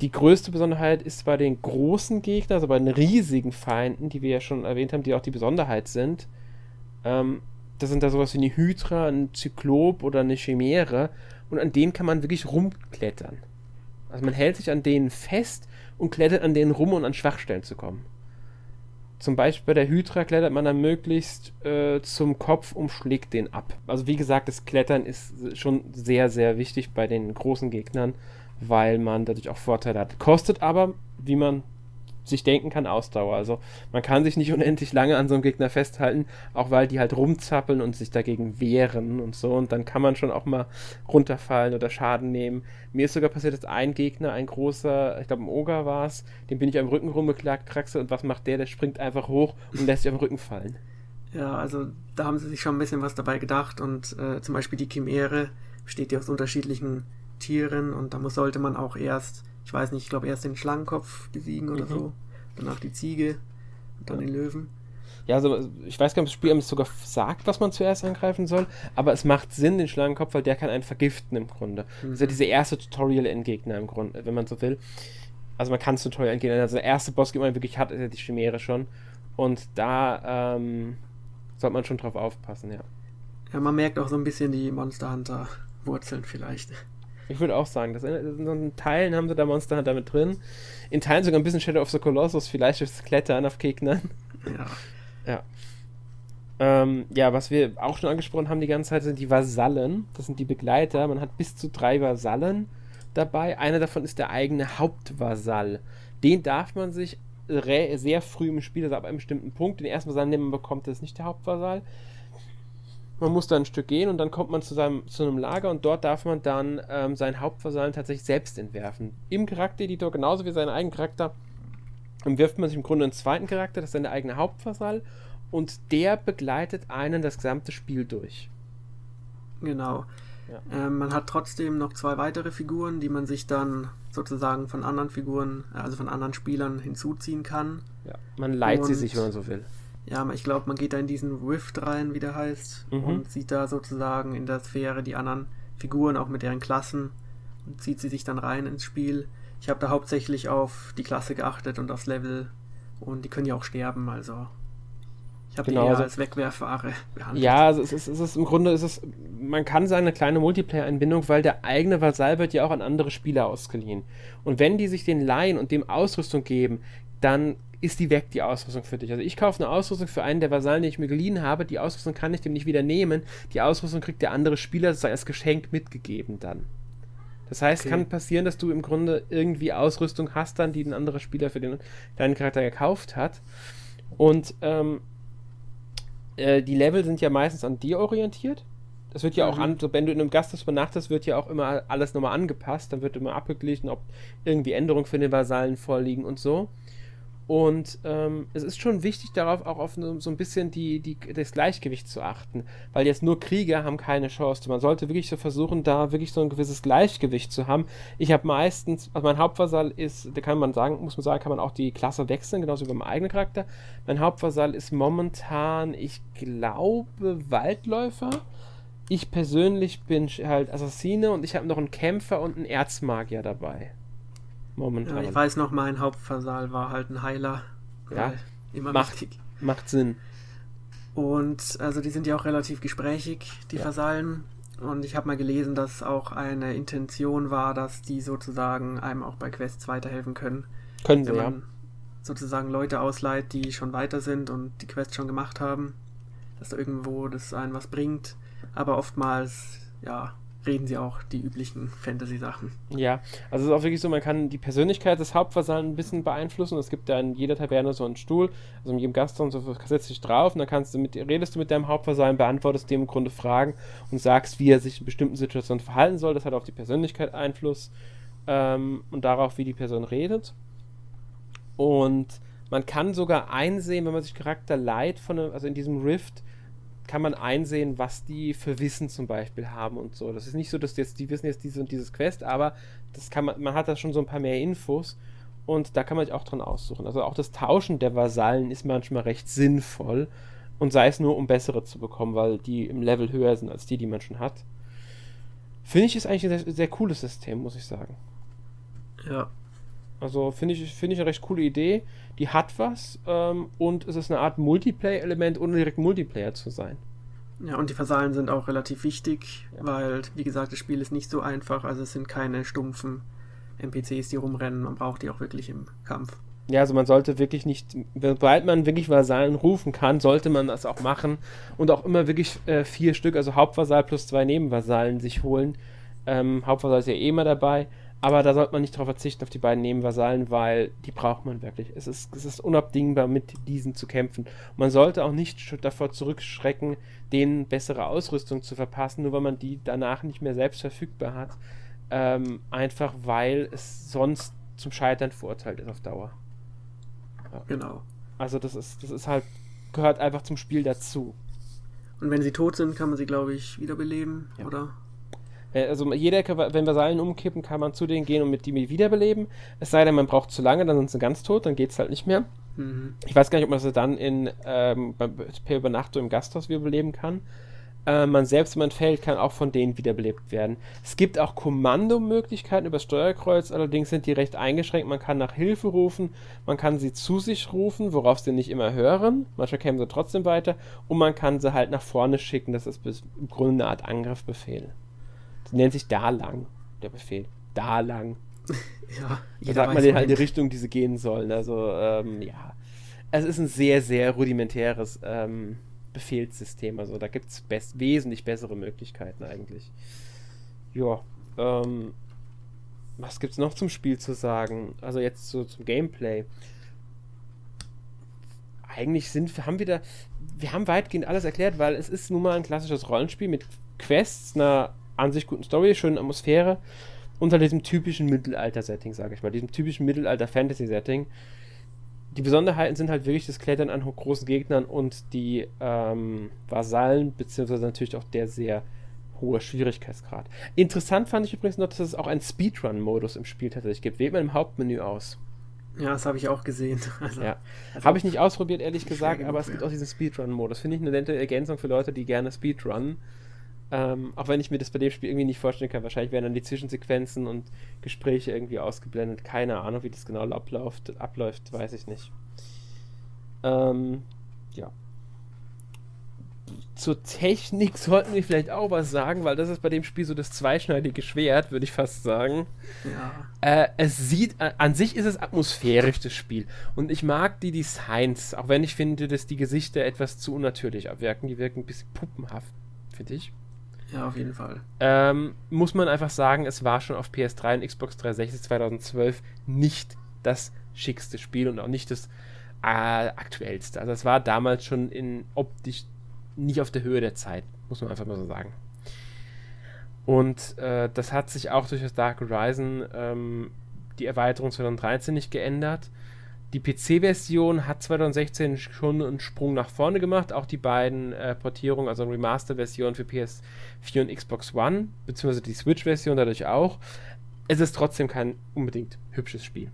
Die größte Besonderheit ist bei den großen Gegnern, also bei den riesigen Feinden, die wir ja schon erwähnt haben, die auch die Besonderheit sind. Ähm, das sind da sowas wie eine Hydra, ein Zyklop oder eine Chimäre. Und an denen kann man wirklich rumklettern. Also man hält sich an denen fest und klettert an denen rum, um an Schwachstellen zu kommen. Zum Beispiel bei der Hydra klettert man dann möglichst äh, zum Kopf und schlägt den ab. Also wie gesagt, das Klettern ist schon sehr, sehr wichtig bei den großen Gegnern, weil man dadurch auch Vorteile hat. Kostet aber, wie man sich denken kann, Ausdauer. Also man kann sich nicht unendlich lange an so einem Gegner festhalten, auch weil die halt rumzappeln und sich dagegen wehren und so. Und dann kann man schon auch mal runterfallen oder Schaden nehmen. Mir ist sogar passiert, dass ein Gegner, ein großer, ich glaube ein Oger war es, dem bin ich am Rücken rumgeklagt, Traxe, und was macht der? Der springt einfach hoch und lässt sich am Rücken fallen. Ja, also da haben sie sich schon ein bisschen was dabei gedacht und äh, zum Beispiel die Chimäre besteht ja aus unterschiedlichen Tieren und da muss, sollte man auch erst ich weiß nicht, ich glaube erst den Schlangenkopf besiegen oder mhm. so. Danach die Ziege und dann den Löwen. Ja, also ich weiß gar nicht, ob das Spiel einem sogar sagt, was man zuerst angreifen soll, aber es macht Sinn, den Schlangenkopf, weil der kann einen vergiften im Grunde. Mhm. Das ist ja mhm. diese erste Tutorial-Endgegner im Grunde, wenn man so will. Also man kann es Tutorial entgehen. Also der erste Boss, den man wirklich hat, ist ja die Chimäre schon. Und da ähm, sollte man schon drauf aufpassen, ja. Ja, man merkt auch so ein bisschen die Monster Hunter Wurzeln vielleicht. Ich würde auch sagen, dass in Teilen haben sie da Monster Hunter mit drin. In Teilen sogar ein bisschen Shadow of the Colossus, vielleicht durchs Klettern auf Gegnern. Ja. Ja. Ähm, ja, was wir auch schon angesprochen haben die ganze Zeit, sind die Vasallen. Das sind die Begleiter. Man hat bis zu drei Vasallen dabei. Einer davon ist der eigene Hauptvasall. Den darf man sich sehr früh im Spiel, also ab einem bestimmten Punkt, den ersten Vasall, den man bekommt, das ist nicht der Hauptvasall. Man muss da ein Stück gehen und dann kommt man zu, seinem, zu einem Lager und dort darf man dann ähm, seinen Hauptvasallen tatsächlich selbst entwerfen. Im Charaktereditor, genauso wie seinen eigenen Charakter, entwirft man sich im Grunde einen zweiten Charakter, das ist seine eigene Hauptvasall und der begleitet einen das gesamte Spiel durch. Genau. Ja. Ähm, man hat trotzdem noch zwei weitere Figuren, die man sich dann sozusagen von anderen Figuren, also von anderen Spielern hinzuziehen kann. Ja, man leiht und, sie sich, wenn man so will. Ja, ich glaube, man geht da in diesen Rift rein, wie der heißt, mhm. und sieht da sozusagen in der Sphäre die anderen Figuren, auch mit deren Klassen, und zieht sie sich dann rein ins Spiel. Ich habe da hauptsächlich auf die Klasse geachtet und aufs Level und die können ja auch sterben, also ich habe genau, die eher also, als Wegwerfware behandelt. Ja, also es ist, es ist im Grunde ist es, man kann sagen, eine kleine Multiplayer-Einbindung, weil der eigene Vasall wird ja auch an andere Spieler ausgeliehen. Und wenn die sich den leihen und dem Ausrüstung geben, dann ist die weg, die Ausrüstung für dich. Also ich kaufe eine Ausrüstung für einen der Vasallen, den ich mir geliehen habe. Die Ausrüstung kann ich dem nicht wieder nehmen. Die Ausrüstung kriegt der andere Spieler als Geschenk mitgegeben dann. Das heißt, okay. kann passieren, dass du im Grunde irgendwie Ausrüstung hast dann, die ein anderer Spieler für den, deinen Charakter gekauft hat. Und ähm, äh, die Level sind ja meistens an dir orientiert. Das wird ja mhm. auch an, so, wenn du in einem Gasthaus übernachtest, wird ja auch immer alles nochmal angepasst. Dann wird immer abgeglichen, ob irgendwie Änderungen für den Vasallen vorliegen und so. Und ähm, es ist schon wichtig, darauf auch auf so ein bisschen die, die, das Gleichgewicht zu achten, weil jetzt nur Krieger haben keine Chance. Man sollte wirklich so versuchen, da wirklich so ein gewisses Gleichgewicht zu haben. Ich habe meistens, also mein Hauptversall ist, da kann man sagen, muss man sagen, kann man auch die Klasse wechseln, genauso wie beim eigenen Charakter. Mein Hauptversall ist momentan, ich glaube, Waldläufer. Ich persönlich bin halt Assassine und ich habe noch einen Kämpfer und einen Erzmagier dabei momentan. Ja, ich weiß noch, mein Hauptversal war halt ein Heiler. Ja, immer macht, wichtig. macht Sinn. Und also die sind ja auch relativ gesprächig, die ja. Vasallen. Und ich habe mal gelesen, dass auch eine Intention war, dass die sozusagen einem auch bei Quests weiterhelfen können. Können sie, ja. sozusagen Leute ausleiht, die schon weiter sind und die Quests schon gemacht haben, dass da irgendwo das einen was bringt. Aber oftmals, ja, reden sie auch die üblichen Fantasy-Sachen. Ja, also es ist auch wirklich so, man kann die Persönlichkeit des Hauptvasallen ein bisschen beeinflussen. Es gibt ja in jeder Taverne so einen Stuhl, also in jedem Gaston so setzt dich drauf und dann kannst du mit, redest du mit deinem Hauptvasallen, beantwortest dem im Grunde Fragen und sagst, wie er sich in bestimmten Situationen verhalten soll. Das hat auf die Persönlichkeit Einfluss ähm, und darauf, wie die Person redet. Und man kann sogar einsehen, wenn man sich Charakter leiht, von einem, also in diesem Rift, kann man einsehen, was die für Wissen zum Beispiel haben und so. Das ist nicht so, dass jetzt, die wissen jetzt dieses und dieses Quest, aber das kann man, man hat da schon so ein paar mehr Infos und da kann man sich auch dran aussuchen. Also auch das Tauschen der Vasallen ist manchmal recht sinnvoll und sei es nur, um bessere zu bekommen, weil die im Level höher sind als die, die man schon hat. Finde ich ist eigentlich ein sehr, sehr cooles System, muss ich sagen. Ja, also finde ich, find ich eine recht coole Idee. Die hat was ähm, und es ist eine Art Multiplayer-Element, ohne direkt Multiplayer zu sein. Ja, und die Vasallen sind auch relativ wichtig, ja. weil, wie gesagt, das Spiel ist nicht so einfach. Also es sind keine stumpfen NPCs, die rumrennen. Man braucht die auch wirklich im Kampf. Ja, also man sollte wirklich nicht, sobald man wirklich Vasallen rufen kann, sollte man das auch machen und auch immer wirklich äh, vier Stück, also Hauptvasall plus zwei Nebenvasallen sich holen. Ähm, Hauptvasall ist ja eh immer dabei aber da sollte man nicht darauf verzichten, auf die beiden Nebenvasallen, weil die braucht man wirklich. Es ist, es ist unabdingbar, mit diesen zu kämpfen. Man sollte auch nicht davor zurückschrecken, denen bessere Ausrüstung zu verpassen, nur weil man die danach nicht mehr selbst verfügbar hat. Ähm, einfach weil es sonst zum Scheitern verurteilt ist auf Dauer. Ja. Genau. Also das ist, das ist halt, gehört einfach zum Spiel dazu. Und wenn sie tot sind, kann man sie, glaube ich, wiederbeleben, ja. oder? Äh, also jeder, wenn Vasallen umkippen, kann man zu denen gehen und mit die wiederbeleben. Es sei denn, man braucht zu lange, dann sind sie ganz tot, dann geht es halt nicht mehr. Mhm. Ich weiß gar nicht, ob man das dann in, ähm, per Übernachtung im Gasthaus wiederbeleben kann. Äh, man selbst, wenn man fällt, kann auch von denen wiederbelebt werden. Es gibt auch Kommandomöglichkeiten über das Steuerkreuz, allerdings sind die recht eingeschränkt. Man kann nach Hilfe rufen, man kann sie zu sich rufen, worauf sie nicht immer hören. Manchmal kämen sie trotzdem weiter. Und man kann sie halt nach vorne schicken. Das ist im Grunde eine Art Angriffbefehl nennt sich da lang, der Befehl. Da lang. ja, da sagt man denen halt die Richtung, die sie gehen sollen. Also, ähm, ja. Es ist ein sehr, sehr rudimentäres ähm, Befehlssystem. Also, da gibt es wesentlich bessere Möglichkeiten eigentlich. Ja, ähm, was gibt's noch zum Spiel zu sagen? Also, jetzt so zum Gameplay eigentlich sind, haben wir da, wir haben weitgehend alles erklärt, weil es ist nun mal ein klassisches Rollenspiel mit Quests, einer an sich guten Story, schönen Atmosphäre, unter diesem typischen Mittelalter-Setting, sage ich mal, diesem typischen Mittelalter-Fantasy-Setting. Die Besonderheiten sind halt wirklich das Klettern an großen Gegnern und die ähm, Vasallen, beziehungsweise natürlich auch der sehr hoher Schwierigkeitsgrad. Interessant fand ich übrigens noch, dass es auch einen Speedrun-Modus im Spiel tatsächlich gibt. Wählt man im Hauptmenü aus. Ja, das habe ich auch gesehen. Also, ja. Also habe ich nicht ausprobiert, ehrlich gesagt, aber es gibt auch diesen Speedrun-Modus. Finde ich eine nette Ergänzung für Leute, die gerne Speedrunnen. Ähm, auch wenn ich mir das bei dem Spiel irgendwie nicht vorstellen kann. Wahrscheinlich werden dann die Zwischensequenzen und Gespräche irgendwie ausgeblendet. Keine Ahnung, wie das genau abläuft, abläuft weiß ich nicht. Ähm, ja zur Technik sollten wir vielleicht auch was sagen, weil das ist bei dem Spiel so das zweischneidige Schwert, würde ich fast sagen. Ja. Äh, es sieht, äh, an sich ist es atmosphärisch, das Spiel. Und ich mag die Designs, auch wenn ich finde, dass die Gesichter etwas zu unnatürlich abwirken. Die wirken ein bisschen puppenhaft, finde ich. Ja, auf jeden Fall. Ähm, muss man einfach sagen, es war schon auf PS3 und Xbox 360 2012 nicht das schickste Spiel und auch nicht das äh, aktuellste. Also es war damals schon in optisch nicht auf der Höhe der Zeit, muss man einfach mal so sagen. Und äh, das hat sich auch durch das Dark Horizon ähm, die Erweiterung 2013 nicht geändert. Die PC-Version hat 2016 schon einen Sprung nach vorne gemacht. Auch die beiden äh, Portierungen, also Remaster-Version für PS4 und Xbox One, beziehungsweise die Switch-Version dadurch auch. Es ist trotzdem kein unbedingt hübsches Spiel.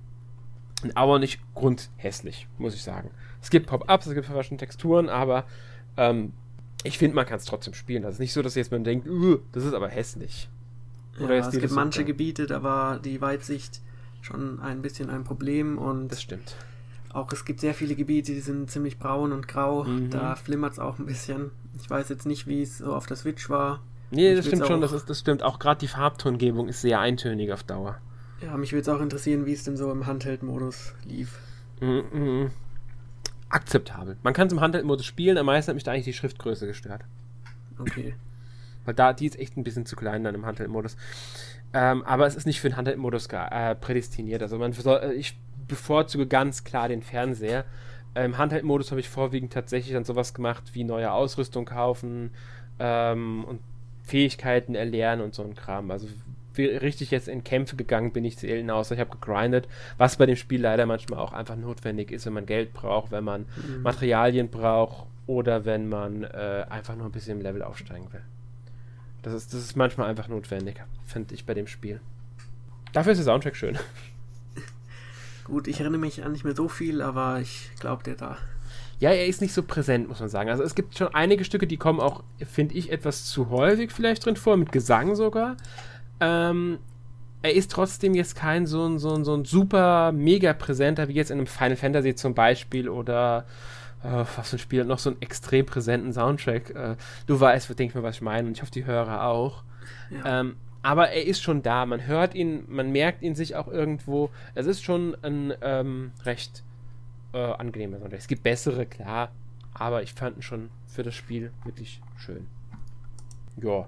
Aber nicht grundhässlich, muss ich sagen. Es gibt Pop-Ups, es gibt verwaschene Texturen, aber ähm, ich finde, man kann es trotzdem spielen. Das ist nicht so, dass jetzt man denkt, das ist aber hässlich. Oder ja, es gibt manche Gebiete, da war die Weitsicht schon ein bisschen ein Problem und das stimmt. Auch es gibt sehr viele Gebiete, die sind ziemlich braun und grau. Mhm. Da flimmert es auch ein bisschen. Ich weiß jetzt nicht, wie es so auf der Switch war. Nee, das stimmt schon, das, ist, das stimmt. Auch gerade die Farbtongebung ist sehr eintönig auf Dauer. Ja, mich würde es auch interessieren, wie es denn so im Handheld-Modus lief. Mhm. akzeptabel. Man kann es im Handheld-Modus spielen, am meisten hat mich da eigentlich die Schriftgröße gestört. Okay. Weil da, die ist echt ein bisschen zu klein dann im Handheld-Modus. Ähm, aber es ist nicht für den Handheld-Modus äh, prädestiniert. Also man soll, äh, ich bevorzuge ganz klar den Fernseher. Im Handheld-Modus habe ich vorwiegend tatsächlich dann sowas gemacht wie neue Ausrüstung kaufen ähm, und Fähigkeiten erlernen und so ein Kram. Also richtig jetzt in Kämpfe gegangen bin ich selten außer ich habe gegrindet, was bei dem Spiel leider manchmal auch einfach notwendig ist, wenn man Geld braucht, wenn man mhm. Materialien braucht oder wenn man äh, einfach nur ein bisschen im Level aufsteigen will. Das ist, das ist manchmal einfach notwendig, finde ich bei dem Spiel. Dafür ist der Soundtrack schön. Gut, ich erinnere mich an nicht mehr so viel, aber ich glaube dir da. Ja, er ist nicht so präsent, muss man sagen. Also es gibt schon einige Stücke, die kommen auch, finde ich, etwas zu häufig vielleicht drin vor, mit Gesang sogar. Ähm, er ist trotzdem jetzt kein so ein, so ein, so ein super mega präsenter wie jetzt in einem Final Fantasy zum Beispiel oder äh, was für ein Spiel noch so einen extrem präsenten Soundtrack. Äh, du weißt, denke ich mir, was ich meine und ich hoffe, die Hörer auch. Ja. Ähm, aber er ist schon da. Man hört ihn, man merkt ihn sich auch irgendwo. Es ist schon ein ähm, recht äh, angenehmer Soundtrack. Es gibt bessere, klar, aber ich fand ihn schon für das Spiel wirklich schön. Ja,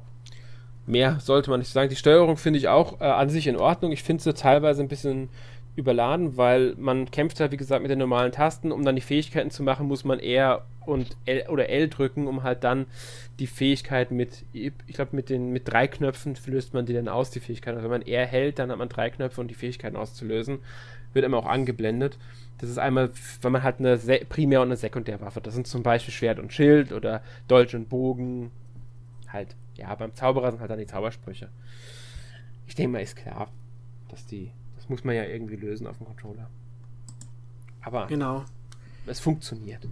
mehr sollte man nicht sagen. Die Steuerung finde ich auch äh, an sich in Ordnung. Ich finde sie teilweise ein bisschen überladen, weil man kämpft halt, wie gesagt, mit den normalen Tasten. Um dann die Fähigkeiten zu machen, muss man R und L oder L drücken, um halt dann die Fähigkeiten mit, ich glaube, mit den mit drei Knöpfen löst man die dann aus, die Fähigkeiten. Also wenn man R hält, dann hat man drei Knöpfe, um die Fähigkeiten auszulösen. Wird immer auch angeblendet. Das ist einmal, wenn man halt eine Primär- und eine Sekundärwaffe. Das sind zum Beispiel Schwert und Schild oder Dolch und Bogen. Halt ja, beim Zauberer sind halt dann die Zaubersprüche. Ich denke mal, ist klar, dass die. Muss man ja irgendwie lösen auf dem Controller. Aber genau. es funktioniert.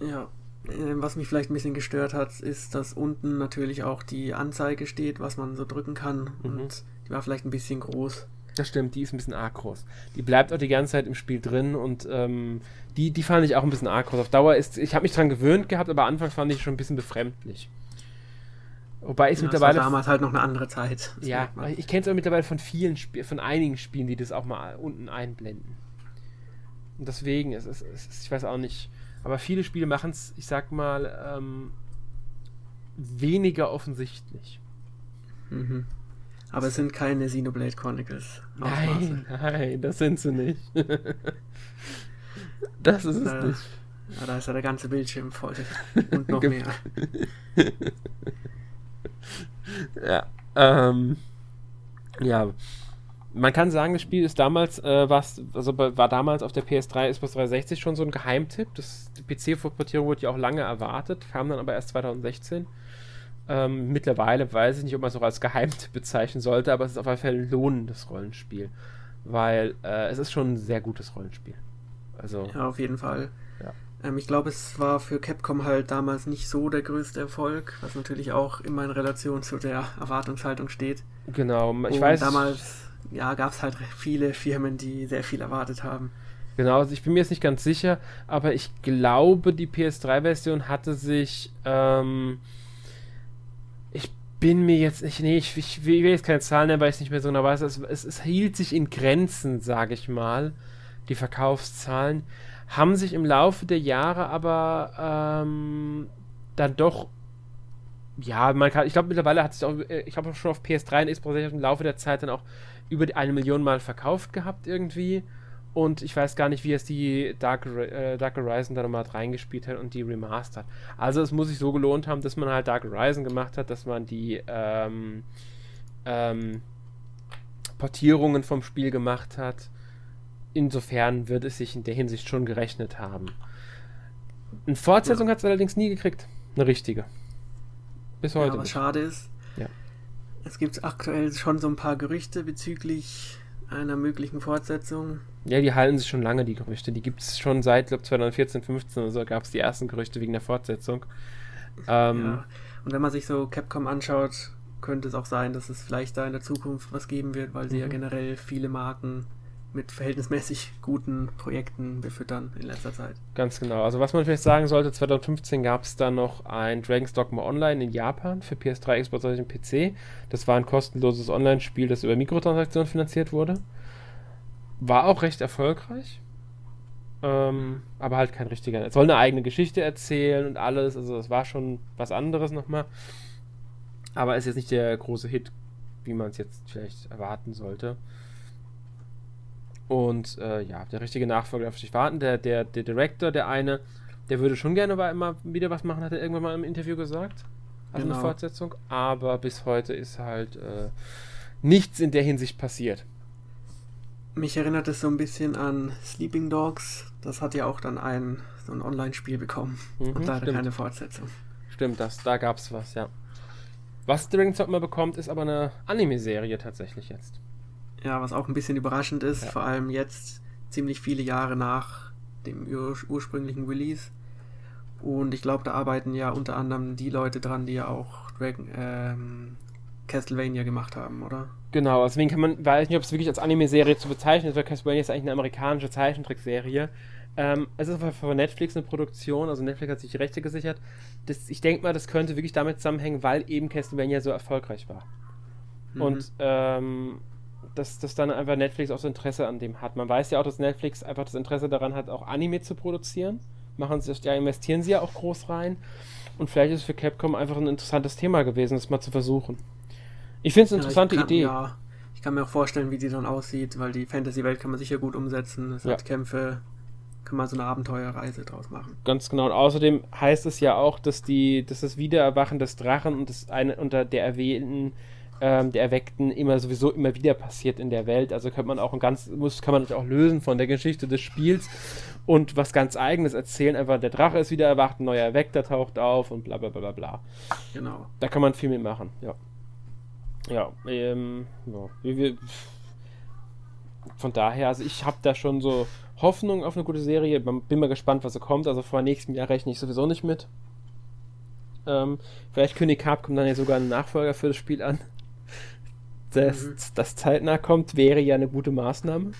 Ja. Äh, was mich vielleicht ein bisschen gestört hat, ist, dass unten natürlich auch die Anzeige steht, was man so drücken kann. Mhm. Und die war vielleicht ein bisschen groß. Das stimmt, die ist ein bisschen arg groß. Die bleibt auch die ganze Zeit im Spiel drin und ähm, die, die fand ich auch ein bisschen arg groß. Auf Dauer ist, ich habe mich dran gewöhnt gehabt, aber anfangs fand ich schon ein bisschen befremdlich. Wobei es ja, mittlerweile. Das war damals halt noch eine andere Zeit. Ja, ich kenne es auch mittlerweile von vielen Spielen, von einigen Spielen, die das auch mal unten einblenden. Und deswegen, es ist, es ist ich weiß auch nicht. Aber viele Spiele machen es, ich sag mal, ähm, weniger offensichtlich. Mhm. Aber es sind keine Xenoblade Chronicles. Nein, nein, das sind sie nicht. das ist es da, nicht. Ja, da ist ja der ganze Bildschirm voll. Und noch mehr. ja. Ähm, ja. Man kann sagen, das Spiel ist damals, äh, also war damals auf der PS3, Xbox 360 schon so ein Geheimtipp. Das, die PC-Portierung wurde ja auch lange erwartet, kam dann aber erst 2016. Ähm, mittlerweile weiß ich nicht, ob man es auch als Geheimtipp bezeichnen sollte, aber es ist auf jeden Fall ein lohnendes Rollenspiel. Weil äh, es ist schon ein sehr gutes Rollenspiel. Also, Ja, auf jeden Fall. Ja. Ähm, ich glaube, es war für Capcom halt damals nicht so der größte Erfolg, was natürlich auch immer in Relation zu der Erwartungshaltung steht. genau. Ich Und weiß. damals ja, gab es halt viele Firmen, die sehr viel erwartet haben. Genau, also ich bin mir jetzt nicht ganz sicher, aber ich glaube, die PS3-Version hatte sich. Ähm, ich bin mir jetzt nicht. Nee, ich, ich will jetzt keine Zahlen nennen, weil ich es nicht mehr so genau weiß. Es, es, es hielt sich in Grenzen, sage ich mal. Die Verkaufszahlen haben sich im Laufe der Jahre aber ähm, dann doch. Ja, man kann, ich glaube mittlerweile hat sich auch, äh, ich habe schon auf PS3 und Xbox im Laufe der Zeit dann auch über eine Million Mal verkauft gehabt irgendwie. Und ich weiß gar nicht, wie es die Dark, äh, Dark Horizon da nochmal reingespielt hat und die Remastered. Also es muss sich so gelohnt haben, dass man halt Dark Horizon gemacht hat, dass man die ähm, ähm, Portierungen vom Spiel gemacht hat. Insofern wird es sich in der Hinsicht schon gerechnet haben. Eine Fortsetzung Ja. hat es allerdings nie gekriegt. Eine richtige. Bis heute. Ja, was nicht. schade ist. Ja. Es gibt aktuell schon so ein paar Gerüchte bezüglich einer möglichen Fortsetzung. Ja, die halten sich schon lange, die Gerüchte. Die gibt es schon seit, glaube 2014, 15 oder so, gab es die ersten Gerüchte wegen der Fortsetzung. Ähm, Ja. Und wenn man sich so Capcom anschaut, könnte es auch sein, dass es vielleicht da in der Zukunft was geben wird, weil sie ja Mhm. generell viele Marken mit verhältnismäßig guten Projekten befüttern in letzter Zeit. Ganz genau. Also was man vielleicht sagen sollte, 2015 gab es dann noch ein Dragon's Dogma Online in Japan für PS3, Xbox und PC. Das war ein kostenloses Online-Spiel, das über Mikrotransaktionen finanziert wurde. War auch recht erfolgreich. Ähm, aber halt kein richtiger. Es soll eine eigene Geschichte erzählen und alles. Also es war schon was anderes nochmal. Aber ist jetzt nicht der große Hit, wie man es jetzt vielleicht erwarten sollte. Und äh, ja, der richtige Nachfolger darf sich warten. Der, der, der Director, der eine, der würde schon gerne mal immer wieder was machen, hat er irgendwann mal im Interview gesagt. Also Genau. eine Fortsetzung. Aber bis heute ist halt äh, nichts in der Hinsicht passiert. Mich erinnert es so ein bisschen an Sleeping Dogs. Das hat ja auch dann ein so ein Online-Spiel bekommen Mhm, und leider stimmt. keine Fortsetzung. Stimmt, das, da gab es was, ja. Was Dragon's Dogma bekommt, ist aber eine Anime-Serie tatsächlich jetzt. Ja, was auch ein bisschen überraschend ist, Ja. vor allem jetzt ziemlich viele Jahre nach dem ur ursprünglichen Release. Und ich glaube, da arbeiten ja unter anderem die Leute dran, die ja auch Dragon, ähm, Castlevania gemacht haben, oder? Genau, deswegen kann man, weiß nicht, ob es wirklich als Anime-Serie zu bezeichnen ist, weil Castlevania ist eigentlich eine amerikanische Zeichentrickserie. Ähm, es ist von Netflix eine Produktion, also Netflix hat sich die Rechte gesichert. Das, ich denke mal, das könnte wirklich damit zusammenhängen, weil eben Castlevania so erfolgreich war. Mhm. Und ähm, dass, dass dann einfach Netflix auch so Interesse an dem hat. Man weiß ja auch, dass Netflix einfach das Interesse daran hat, auch Anime zu produzieren. Machen sie, ja, investieren sie ja auch groß rein. Und vielleicht ist es für Capcom einfach ein interessantes Thema gewesen, das mal zu versuchen. Ich finde es eine Ja, interessante kann, Idee. Ja, ich kann mir auch vorstellen, wie die dann aussieht, weil die Fantasy-Welt kann man sicher gut umsetzen. Es Ja. hat Kämpfe, kann man so eine Abenteuerreise draus machen. Ganz genau. Und außerdem heißt es ja auch, dass die, dass das Wiedererwachen des Drachen und das eine unter der erwählten, ähm, der Erweckten immer sowieso immer wieder passiert in der Welt. Also kann man auch ein ganz, muss, kann man sich auch lösen von der Geschichte des Spiels und was ganz eigenes erzählen. Einfach der Drache ist wieder erwacht, ein neuer Erweckter taucht auf und bla bla bla bla bla. Genau. Da kann man viel mitmachen, ja. Ja, ähm, ja. Wie wir, von daher, also ich habe da schon so Hoffnung auf eine gute Serie. Bin mal gespannt, was so kommt. Also vor nächstem Jahr rechne ich sowieso nicht mit. Ähm, vielleicht kündigt Capcom dann ja sogar einen Nachfolger für das Spiel an. Das, Mhm. das zeitnah kommt, wäre ja eine gute Maßnahme.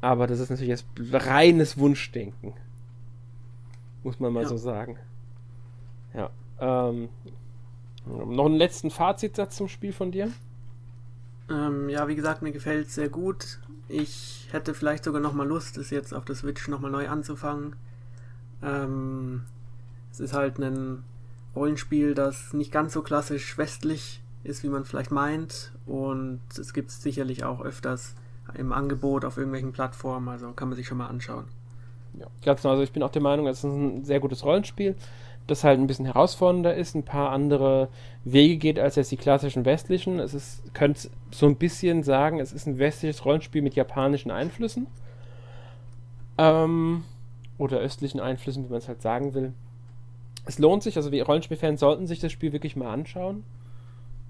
Aber das ist natürlich jetzt reines Wunschdenken. Muss man mal Ja. so sagen. Ja. Ähm, noch einen letzten Fazitsatz zum Spiel von dir? Ähm, ja, wie gesagt, mir gefällt es sehr gut. Ich hätte vielleicht sogar nochmal Lust, es jetzt auf der Switch nochmal neu anzufangen. Ähm, es ist halt ein Rollenspiel, das nicht ganz so klassisch westlich ist, wie man vielleicht meint. Und es gibt es sicherlich auch öfters im Angebot auf irgendwelchen Plattformen, also kann man sich schon mal anschauen. Ja, ganz genau. Also ich bin auch der Meinung, es ist ein sehr gutes Rollenspiel, das halt ein bisschen herausfordernder ist, ein paar andere Wege geht als jetzt die klassischen westlichen. Es ist, könnt so ein bisschen sagen, es ist ein westliches Rollenspiel mit japanischen Einflüssen. Ähm, oder östlichen Einflüssen, wie man es halt sagen will. es lohnt sich, also wir Rollenspielfans sollten sich das Spiel wirklich mal anschauen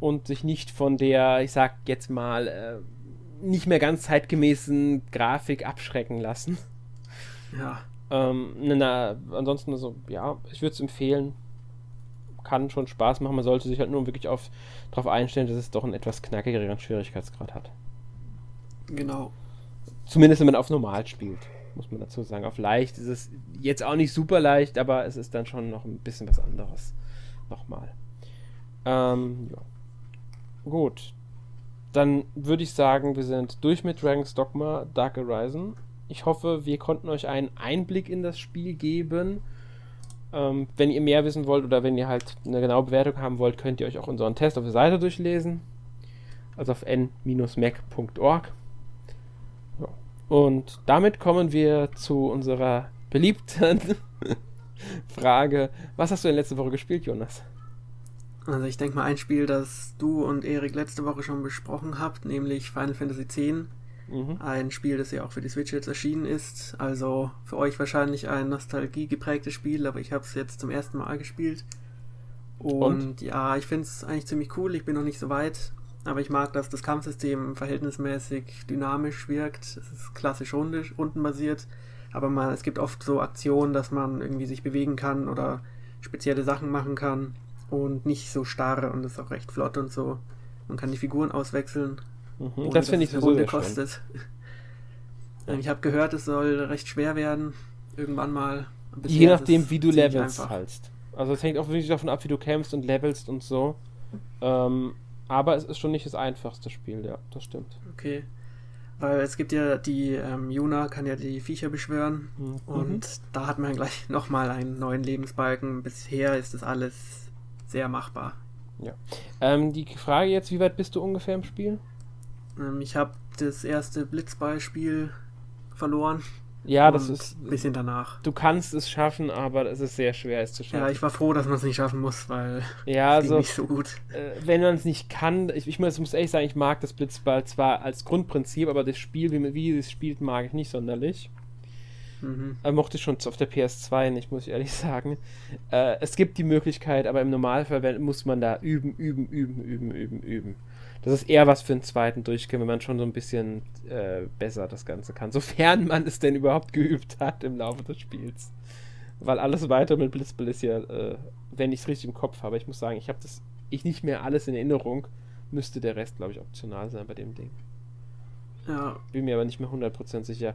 und sich nicht von der, ich sag jetzt mal, äh, nicht mehr ganz zeitgemäßen Grafik abschrecken lassen. Ja. Ähm, na, ansonsten, also, ja, ich würde es empfehlen. Kann schon Spaß machen. Man sollte sich halt nur wirklich auf, darauf einstellen, dass es doch einen etwas knackigeren Schwierigkeitsgrad hat. Genau. Zumindest wenn man auf normal spielt, muss man dazu sagen. Auf leicht ist es jetzt auch nicht super leicht, aber es ist dann schon noch ein bisschen was anderes. Nochmal. Ähm, ja. Gut. Dann würde ich sagen, wir sind durch mit Dragon's Dogma Dark Horizon. Ich hoffe, wir konnten euch einen Einblick in das Spiel geben. Ähm, wenn ihr mehr wissen wollt oder wenn ihr halt eine genaue Bewertung haben wollt, könnt ihr euch auch unseren Test auf der Seite durchlesen. Also auf n-mac.org. Ja. Und damit kommen wir zu unserer beliebten Frage. Was hast du denn letzte Woche gespielt, Jonas? Also ich denke mal ein Spiel, das du und Erik letzte Woche schon besprochen habt, nämlich Final Fantasy X. Mhm. Ein Spiel, das ja auch für die Switch jetzt erschienen ist. Also für euch wahrscheinlich ein nostalgiegeprägtes Spiel, aber ich habe es jetzt zum ersten Mal gespielt. Und, und? ja, ich finde es eigentlich ziemlich cool. Ich bin noch nicht so weit, aber ich mag, dass das Kampfsystem verhältnismäßig dynamisch wirkt. Es ist klassisch rundisch, rundenbasiert, aber man, es gibt oft so Aktionen, dass man irgendwie sich bewegen kann oder spezielle Sachen machen kann und nicht so starr und ist auch recht flott und so. Man kann die Figuren auswechseln. Mhm, das finde ich so Runde kostet. Ja. Ich habe gehört, es soll recht schwer werden. Irgendwann mal. Je nachdem, wie du Levels hältst. Also es hängt auch wirklich davon ab, wie du kämpfst und levelst und so. Ähm, aber es ist schon nicht das einfachste Spiel, ja, das stimmt. Okay. Weil es gibt ja die, ähm, Yuna kann ja die Viecher beschwören mhm. und da hat man gleich nochmal einen neuen Lebensbalken. Bisher ist das alles sehr machbar. Ja. Ähm, die Frage jetzt, wie weit bist du ungefähr im Spiel? Ähm, ich habe das erste Blitzballspiel verloren. Ja, das ist. Ein bisschen danach. Du kannst es schaffen, aber es ist sehr schwer, es zu schaffen. Ja, ich war froh, dass man es nicht schaffen muss, weil ja, es also, nicht so gut. Äh, wenn man es nicht kann, ich, ich muss, muss ehrlich sagen, ich mag das Blitzball zwar als Grundprinzip, aber das Spiel, wie, wie es spielt, mag ich nicht sonderlich. Mhm. Er mochte ich schon auf der PS2 nicht, muss ich ehrlich sagen. Äh, es gibt die Möglichkeit, aber im Normalfall muss man da üben, üben, üben, üben, üben, üben. Das ist eher was für einen zweiten Durchgang, wenn man schon so ein bisschen äh, besser das Ganze kann. Sofern man es denn überhaupt geübt hat im Laufe des Spiels. Weil alles weiter mit Blitzball ist ja, äh, wenn ich es richtig im Kopf habe. Ich muss sagen, ich habe das ich nicht mehr alles in Erinnerung. Müsste der Rest, glaube ich, optional sein bei dem Ding. Ja. Bin mir aber nicht mehr 100% sicher.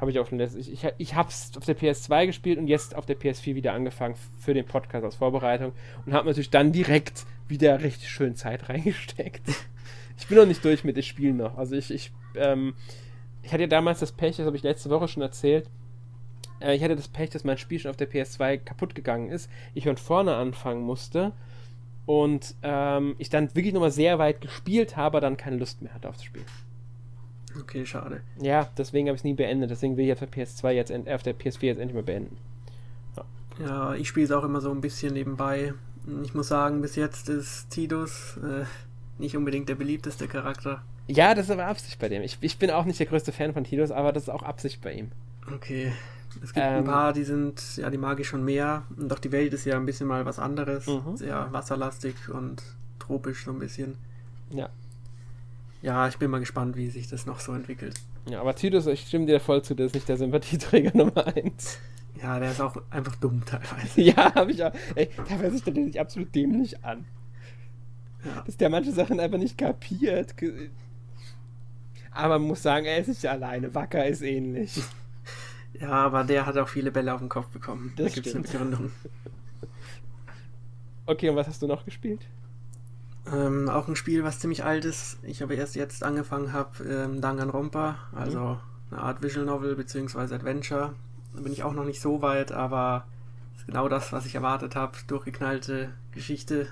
Habe ich auch schon letztes. Ich, ich, ich habe es auf der PS2 gespielt und jetzt auf der PS4 wieder angefangen für den Podcast als Vorbereitung und habe natürlich dann direkt wieder richtig schön Zeit reingesteckt. ich bin noch nicht durch mit dem Spiel noch. Also ich, ich, ähm, ich hatte ja damals das Pech, das habe ich letzte Woche schon erzählt. Äh, ich hatte das Pech, dass mein Spiel schon auf der PS2 kaputt gegangen ist. Ich von vorne anfangen musste und ähm, ich dann wirklich nochmal sehr weit gespielt habe, dann keine Lust mehr hatte auf das Spiel. Okay, schade. Ja, deswegen habe ich es nie beendet. Deswegen will ich auf der PS2 jetzt, auf der PS4 jetzt endlich mal beenden. Ja, ja ich spiele es auch immer so ein bisschen nebenbei. Ich muss sagen, bis jetzt ist Tidus äh, nicht unbedingt der beliebteste Charakter. Ja, das ist aber Absicht bei dem. Ich, ich bin auch nicht der größte Fan von Tidus, aber das ist auch Absicht bei ihm. Okay. Es gibt ähm, ein paar, die sind, ja, die mag ich schon mehr. Und auch die Welt ist ja ein bisschen mal was anderes. Mhm. Sehr wasserlastig und tropisch so ein bisschen. Ja ja, ich bin mal gespannt, wie sich das noch so entwickelt. Ja, aber Titus, ich stimme dir voll zu, der ist nicht der Sympathieträger Nummer 1. Ja, der ist auch einfach dumm teilweise. ja, habe ich auch. Ey, teilweise stellt er sich absolut dämlich an. Ja. Dass der manche Sachen einfach nicht kapiert. Aber man muss sagen, er ist nicht alleine. Wacker ist ähnlich. Ja, aber der hat auch viele Bälle auf den Kopf bekommen. Das da gibt es eine Begründung. Okay, und was hast du noch gespielt? Ähm, auch ein Spiel, was ziemlich alt ist. Ich habe erst jetzt angefangen, habe ähm, Danganronpa, also mhm. eine Art Visual Novel bzw. Adventure. Da bin ich auch noch nicht so weit, aber ist genau das, was ich erwartet habe. Durchgeknallte Geschichte,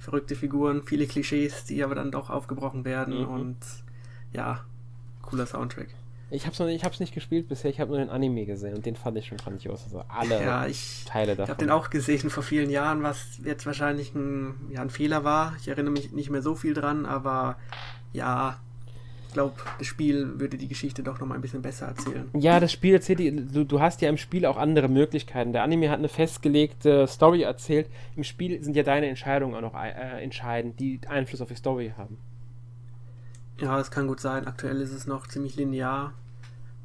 verrückte Figuren, viele Klischees, die aber dann doch aufgebrochen werden mhm. und ja, cooler Soundtrack. Ich habe es ich hab's nicht gespielt bisher, ich habe nur den Anime gesehen und den fand ich schon grandios. Also alle ja, ich, Teile davon. Ich habe den auch gesehen vor vielen Jahren, was jetzt wahrscheinlich ein, ja, ein Fehler war. Ich erinnere mich nicht mehr so viel dran, aber ja, ich glaube, das Spiel würde die Geschichte doch noch mal ein bisschen besser erzählen. Ja, das Spiel erzählt, die, du, du hast ja im Spiel auch andere Möglichkeiten. Der Anime hat eine festgelegte Story erzählt. Im Spiel sind ja deine Entscheidungen auch noch äh, entscheidend, die Einfluss auf die Story haben. Ja, das kann gut sein. Aktuell ist es noch ziemlich linear,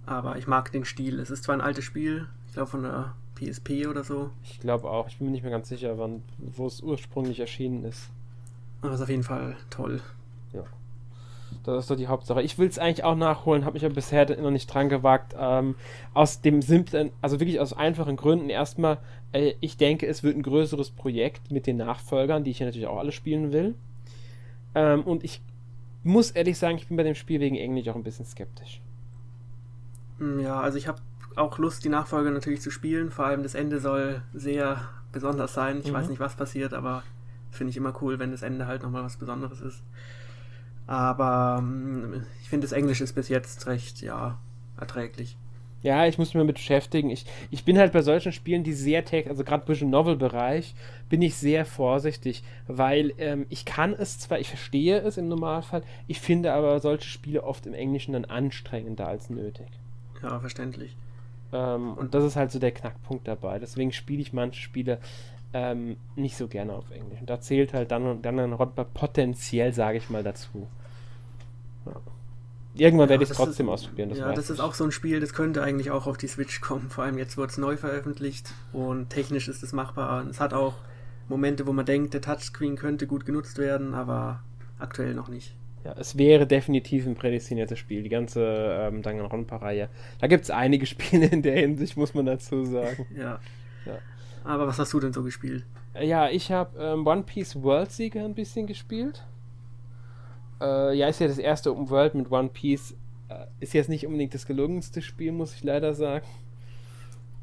aber ich mag den Stil. Es ist zwar ein altes Spiel, ich glaube von der PSP oder so. Ich glaube auch. Ich bin mir nicht mehr ganz sicher, wann, wo es ursprünglich erschienen ist. Aber es ist auf jeden Fall toll. Ja. Das ist doch die Hauptsache. Ich will es eigentlich auch nachholen, habe mich aber bisher noch nicht dran gewagt. Ähm, aus dem simplen, also wirklich aus einfachen Gründen. Erstmal, äh, ich denke, es wird ein größeres Projekt mit den Nachfolgern, die ich ja natürlich auch alle spielen will. Ähm, und ich muss ehrlich sagen, ich bin bei dem Spiel wegen Englisch auch ein bisschen skeptisch. Hm, ja, also ich habe auch Lust, die Nachfolger natürlich zu spielen. Vor allem das Ende soll sehr besonders sein. Ich mhm. weiß nicht, was passiert, aber finde ich immer cool, wenn das Ende halt nochmal was Besonderes ist. Aber ähm, ich finde, das Englisch ist bis jetzt recht, ja, erträglich. Ja, ich muss mich damit beschäftigen. Ich, ich bin halt bei solchen Spielen, die sehr tech, also gerade Vision Novel-Bereich, bin ich sehr vorsichtig, weil ähm, ich kann es zwar, ich verstehe es im Normalfall, ich finde aber solche Spiele oft im Englischen dann anstrengender als nötig. Ja, verständlich. Ähm, und das ist halt so der Knackpunkt dabei. Deswegen spiele ich manche Spiele ähm, nicht so gerne auf Englisch. Und da zählt halt dann, dann ein Rodber potenziell, sage ich mal, dazu. Ja. Irgendwann ja, werde ich es trotzdem ist, ausprobieren. Das ja, das ist auch so ein Spiel, das könnte eigentlich auch auf die Switch kommen. Vor allem jetzt wird es neu veröffentlicht und technisch ist es machbar. Es hat auch Momente, wo man denkt, der Touchscreen könnte gut genutzt werden, aber aktuell noch nicht. Ja, es wäre definitiv ein prädestiniertes Spiel, die ganze ähm, Danganronpa-Reihe. Da gibt es einige Spiele in der Hinsicht, muss man dazu sagen. ja. ja. Aber was hast du denn so gespielt? Ja, ich habe ähm, One Piece World Sieger ein bisschen gespielt. Äh, ja, ist ja das erste Open World mit One Piece. Äh, ist jetzt nicht unbedingt das gelungenste Spiel, muss ich leider sagen.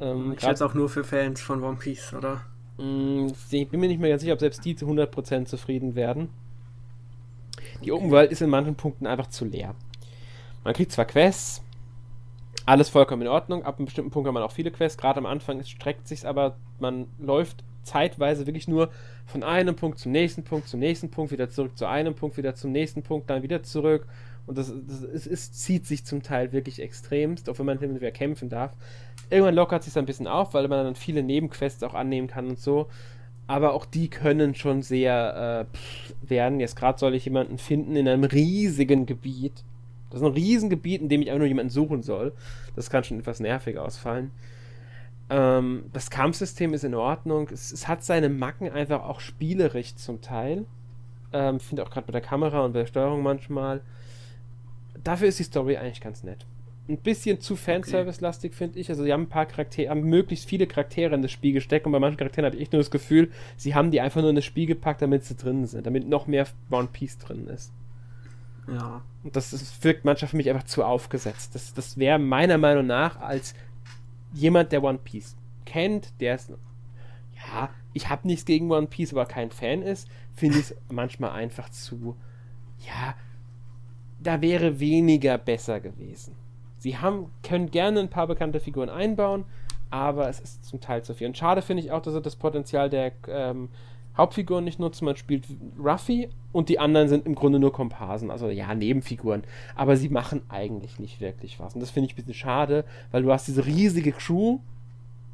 Ähm, ich schätze auch nur für Fans von One Piece, oder? Mh, mm, ich bin mir nicht mehr ganz sicher, ob selbst die zu 100% zufrieden werden. Die Open World ist in manchen Punkten einfach zu leer. Man kriegt zwar Quests, alles vollkommen in Ordnung. Ab einem bestimmten Punkt hat man auch viele Quests. Gerade am Anfang streckt sich aber, man läuft zeitweise wirklich nur von einem Punkt zum nächsten Punkt, zum nächsten Punkt, wieder zurück zu einem Punkt, wieder zum nächsten Punkt, dann wieder zurück. Und das, das es, es zieht sich zum Teil wirklich extremst, auch wenn man hin und wieder kämpfen darf. Irgendwann lockert sich ein bisschen auf, weil man dann viele Nebenquests auch annehmen kann und so. Aber auch die können schon sehr äh, werden. Jetzt gerade soll ich jemanden finden in einem riesigen Gebiet das ist ein Riesengebiet, in dem ich einfach nur jemanden suchen soll. Das kann schon etwas nervig ausfallen. Ähm, das Kampfsystem ist in Ordnung. Es, es, hat seine Macken einfach auch spielerisch zum Teil. Ähm, Finde auch gerade bei der Kamera und bei der Steuerung manchmal. Dafür ist die Story eigentlich ganz nett. Ein bisschen zu Fanservice-lastig, finde ich. Also, sie haben ein paar Charaktere, haben möglichst viele Charaktere in das Spiel gesteckt und bei manchen Charakteren habe ich echt nur das Gefühl, sie haben die einfach nur in das Spiel gepackt, damit sie drin sind, damit noch mehr One Piece drin ist. Ja. Und das, das wirkt manchmal für mich einfach zu aufgesetzt. Das, das wäre meiner Meinung nach als jemand, der One Piece kennt, der ist. Ja, ich habe nichts gegen One Piece, aber kein Fan ist, finde ich es manchmal einfach zu. Ja, da wäre weniger besser gewesen. Sie haben, können gerne ein paar bekannte Figuren einbauen, aber es ist zum Teil zu viel. Und schade finde ich auch, dass er das Potenzial der ähm, Hauptfiguren nicht nutzen. Man spielt Ruffy und die anderen sind im Grunde nur Komparsen, also ja, Nebenfiguren. Aber sie machen eigentlich nicht wirklich was. Und das finde ich ein bisschen schade, weil du hast diese riesige Crew,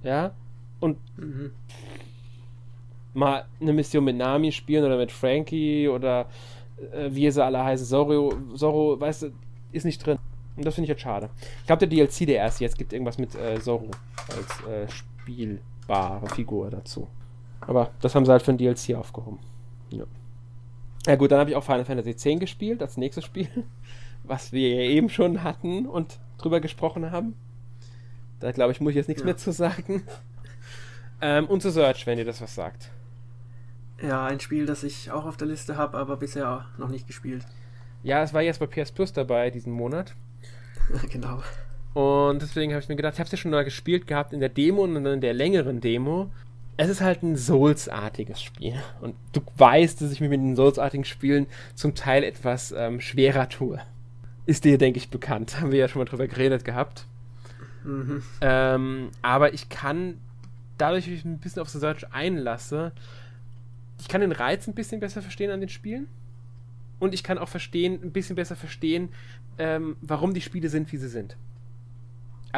ja, und mhm. mal eine Mission mit Nami spielen oder mit Frankie oder äh, wie sie alle heißen, Zorro, Zorro, weißt du, ist nicht drin. Und das finde ich jetzt schade. Ich glaube, der DLC, der erst jetzt gibt irgendwas mit äh, Zorro als äh, spielbare Figur dazu. Aber das haben sie halt für ein DLC aufgehoben. Ja. Ja gut, dann habe ich auch Final Fantasy X gespielt, als nächstes Spiel, was wir ja eben schon hatten und drüber gesprochen haben. Da glaube ich, muss ich jetzt nichts ja. mehr zu sagen. Ähm, und zu Search, wenn ihr das was sagt. Ja, ein Spiel, das ich auch auf der Liste habe, aber bisher noch nicht gespielt. Ja, es war jetzt bei PS Plus dabei diesen Monat. genau. Und deswegen habe ich mir gedacht, ich habe es ja schon mal gespielt gehabt in der Demo und dann in der längeren Demo es ist halt ein Souls-artiges Spiel. Und du weißt, dass ich mich mit den Souls-artigen Spielen zum Teil etwas ähm, schwerer tue. Ist dir, denke ich, bekannt. Haben wir ja schon mal drüber geredet gehabt. Mhm. Ähm, aber ich kann, dadurch, dass ich mich ein bisschen auf The Search einlasse, ich kann den Reiz ein bisschen besser verstehen an den Spielen. und ich kann auch verstehen, ein bisschen besser verstehen, ähm, warum die Spiele sind, wie sie sind.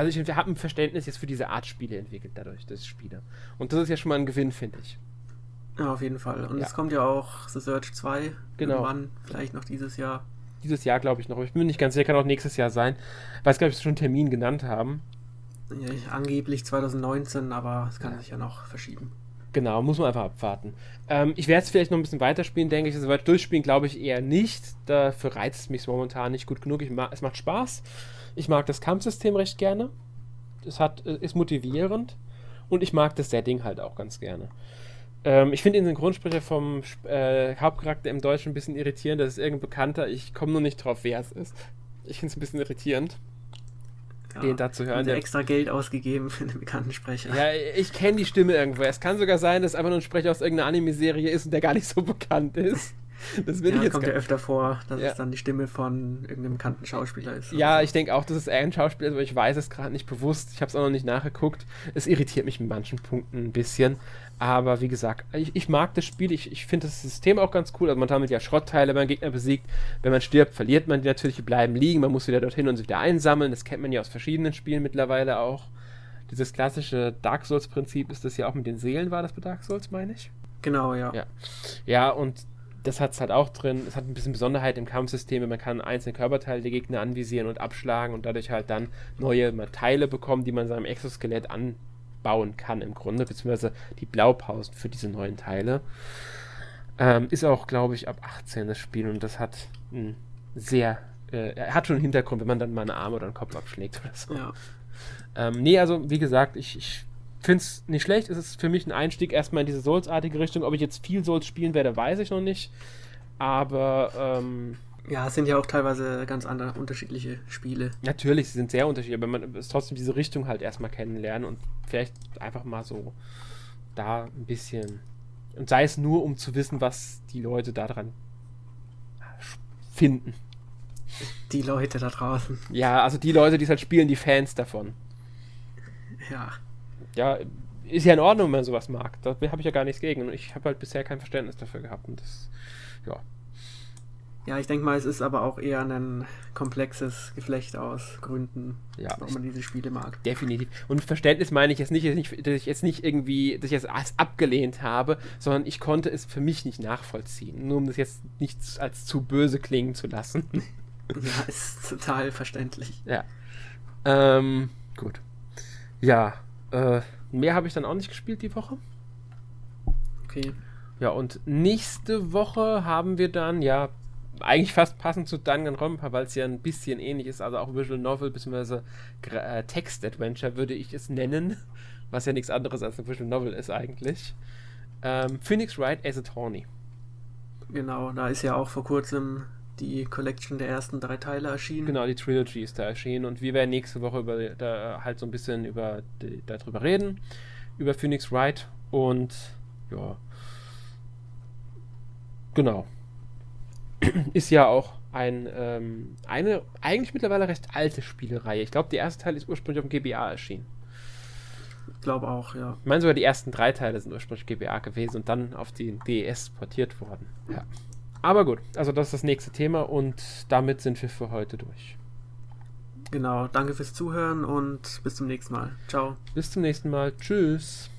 Also ich habe ein Verständnis jetzt für diese Art Spiele entwickelt dadurch, das Spiele. Und das ist ja schon mal ein Gewinn, finde ich. Ja, auf jeden Fall. Und ja. es kommt ja auch The Search 2 genau. irgendwann, vielleicht noch dieses Jahr. Dieses Jahr glaube ich noch. Ich bin mir nicht ganz sicher, kann auch nächstes Jahr sein. Weil es, glaube ich, schon einen Termin genannt haben. Ja, angeblich 2019, aber es kann ja. sich ja noch verschieben. Genau, muss man einfach abwarten. Ähm, ich werde es vielleicht noch ein bisschen weiterspielen, denke ich. Also weit durchspielen glaube ich eher nicht. Dafür reizt es mich momentan nicht gut genug. Ma es macht Spaß. Ich mag das Kampfsystem recht gerne. Es hat, äh, ist motivierend. Und ich mag das Setting halt auch ganz gerne. Ähm, ich finde den Synchronsprecher vom äh, Hauptcharakter im Deutschen ein bisschen irritierend. Das ist irgendein Bekannter. Ich komme nur nicht drauf, wer es ist. Ich finde es ein bisschen irritierend ja, den da zu hören. Der extra Geld ausgegeben für einen bekannten Sprecher. Ja, ich kenne die Stimme irgendwo. Es kann sogar sein, dass es einfach nur ein Sprecher aus irgendeiner Anime-Serie ist und der gar nicht so bekannt ist. Das will ja, ich jetzt kommt ja öfter vor, dass ja. es dann die Stimme von irgendeinem bekannten Schauspieler ist. Ja, so. ich denke auch, dass es ein Schauspieler ist, aber ich weiß es gerade nicht bewusst. Ich habe es auch noch nicht nachgeguckt. Es irritiert mich mit manchen Punkten ein bisschen. Aber wie gesagt, ich, ich mag das Spiel. Ich, ich finde das System auch ganz cool. Also man sammelt ja Schrottteile, wenn man Gegner besiegt. Wenn man stirbt, verliert man die natürlich, die bleiben liegen. Man muss wieder dorthin und sie wieder einsammeln. Das kennt man ja aus verschiedenen Spielen mittlerweile auch. Dieses klassische Dark Souls-Prinzip ist das ja auch mit den Seelen, war das bei Dark Souls, meine ich? Genau, ja. Ja, ja und das hat es halt auch drin. Es hat ein bisschen Besonderheit im Kampfsystem. Man kann einzelne Körperteile der Gegner anvisieren und abschlagen und dadurch halt dann neue Teile bekommen, die man seinem Exoskelett an bauen kann im Grunde, beziehungsweise die Blaupausen für diese neuen Teile. Ähm, ist auch, glaube ich, ab 18 das Spiel und das hat ein sehr, äh, er hat schon einen Hintergrund, wenn man dann mal einen Arm oder einen Kopf abschlägt oder so. Ja. Ähm, nee, also wie gesagt, ich, ich finde es nicht schlecht. Es ist für mich ein Einstieg erstmal in diese Souls-artige Richtung. Ob ich jetzt viel Souls spielen werde, weiß ich noch nicht. Aber ähm, ja, es sind ja auch teilweise ganz andere, unterschiedliche Spiele. Natürlich, sie sind sehr unterschiedlich, aber man ist trotzdem diese Richtung halt erstmal kennenlernen und vielleicht einfach mal so da ein bisschen. Und sei es nur, um zu wissen, was die Leute daran finden. Die Leute da draußen. Ja, also die Leute, die es halt spielen, die Fans davon. Ja. Ja, ist ja in Ordnung, wenn man sowas mag. Da habe ich ja gar nichts gegen. Und ich habe halt bisher kein Verständnis dafür gehabt. Und das, ja, ja, ich denke mal, es ist aber auch eher ein komplexes Geflecht aus Gründen, ja, warum man diese Spiele mag. Definitiv. Und Verständnis meine ich jetzt nicht, dass ich jetzt nicht irgendwie, dass ich es abgelehnt habe, sondern ich konnte es für mich nicht nachvollziehen. Nur um das jetzt nicht als zu böse klingen zu lassen. ja, ist total verständlich. Ja. Ähm, gut. Ja, äh, mehr habe ich dann auch nicht gespielt die Woche. Okay. Ja, und nächste Woche haben wir dann, ja, eigentlich fast passend zu Danganronpa, weil es ja ein bisschen ähnlich ist, also auch Visual Novel bzw. Äh, Text Adventure würde ich es nennen, was ja nichts anderes als ein Visual Novel ist eigentlich. Ähm, Phoenix Wright as a Tawny. Genau, da ist ja auch vor kurzem die Collection der ersten drei Teile erschienen. Genau, die Trilogy ist da erschienen und wir werden nächste Woche über, da halt so ein bisschen über die, darüber reden, über Phoenix Wright und ja, genau ist ja auch ein, ähm, eine eigentlich mittlerweile recht alte Spielereihe. Ich glaube, der erste Teil ist ursprünglich auf dem GBA erschienen. Ich glaube auch, ja. Ich meine sogar, die ersten drei Teile sind ursprünglich GBA gewesen und dann auf den DES portiert worden. Ja. Aber gut, also das ist das nächste Thema und damit sind wir für heute durch. Genau, danke fürs Zuhören und bis zum nächsten Mal. Ciao. Bis zum nächsten Mal. Tschüss.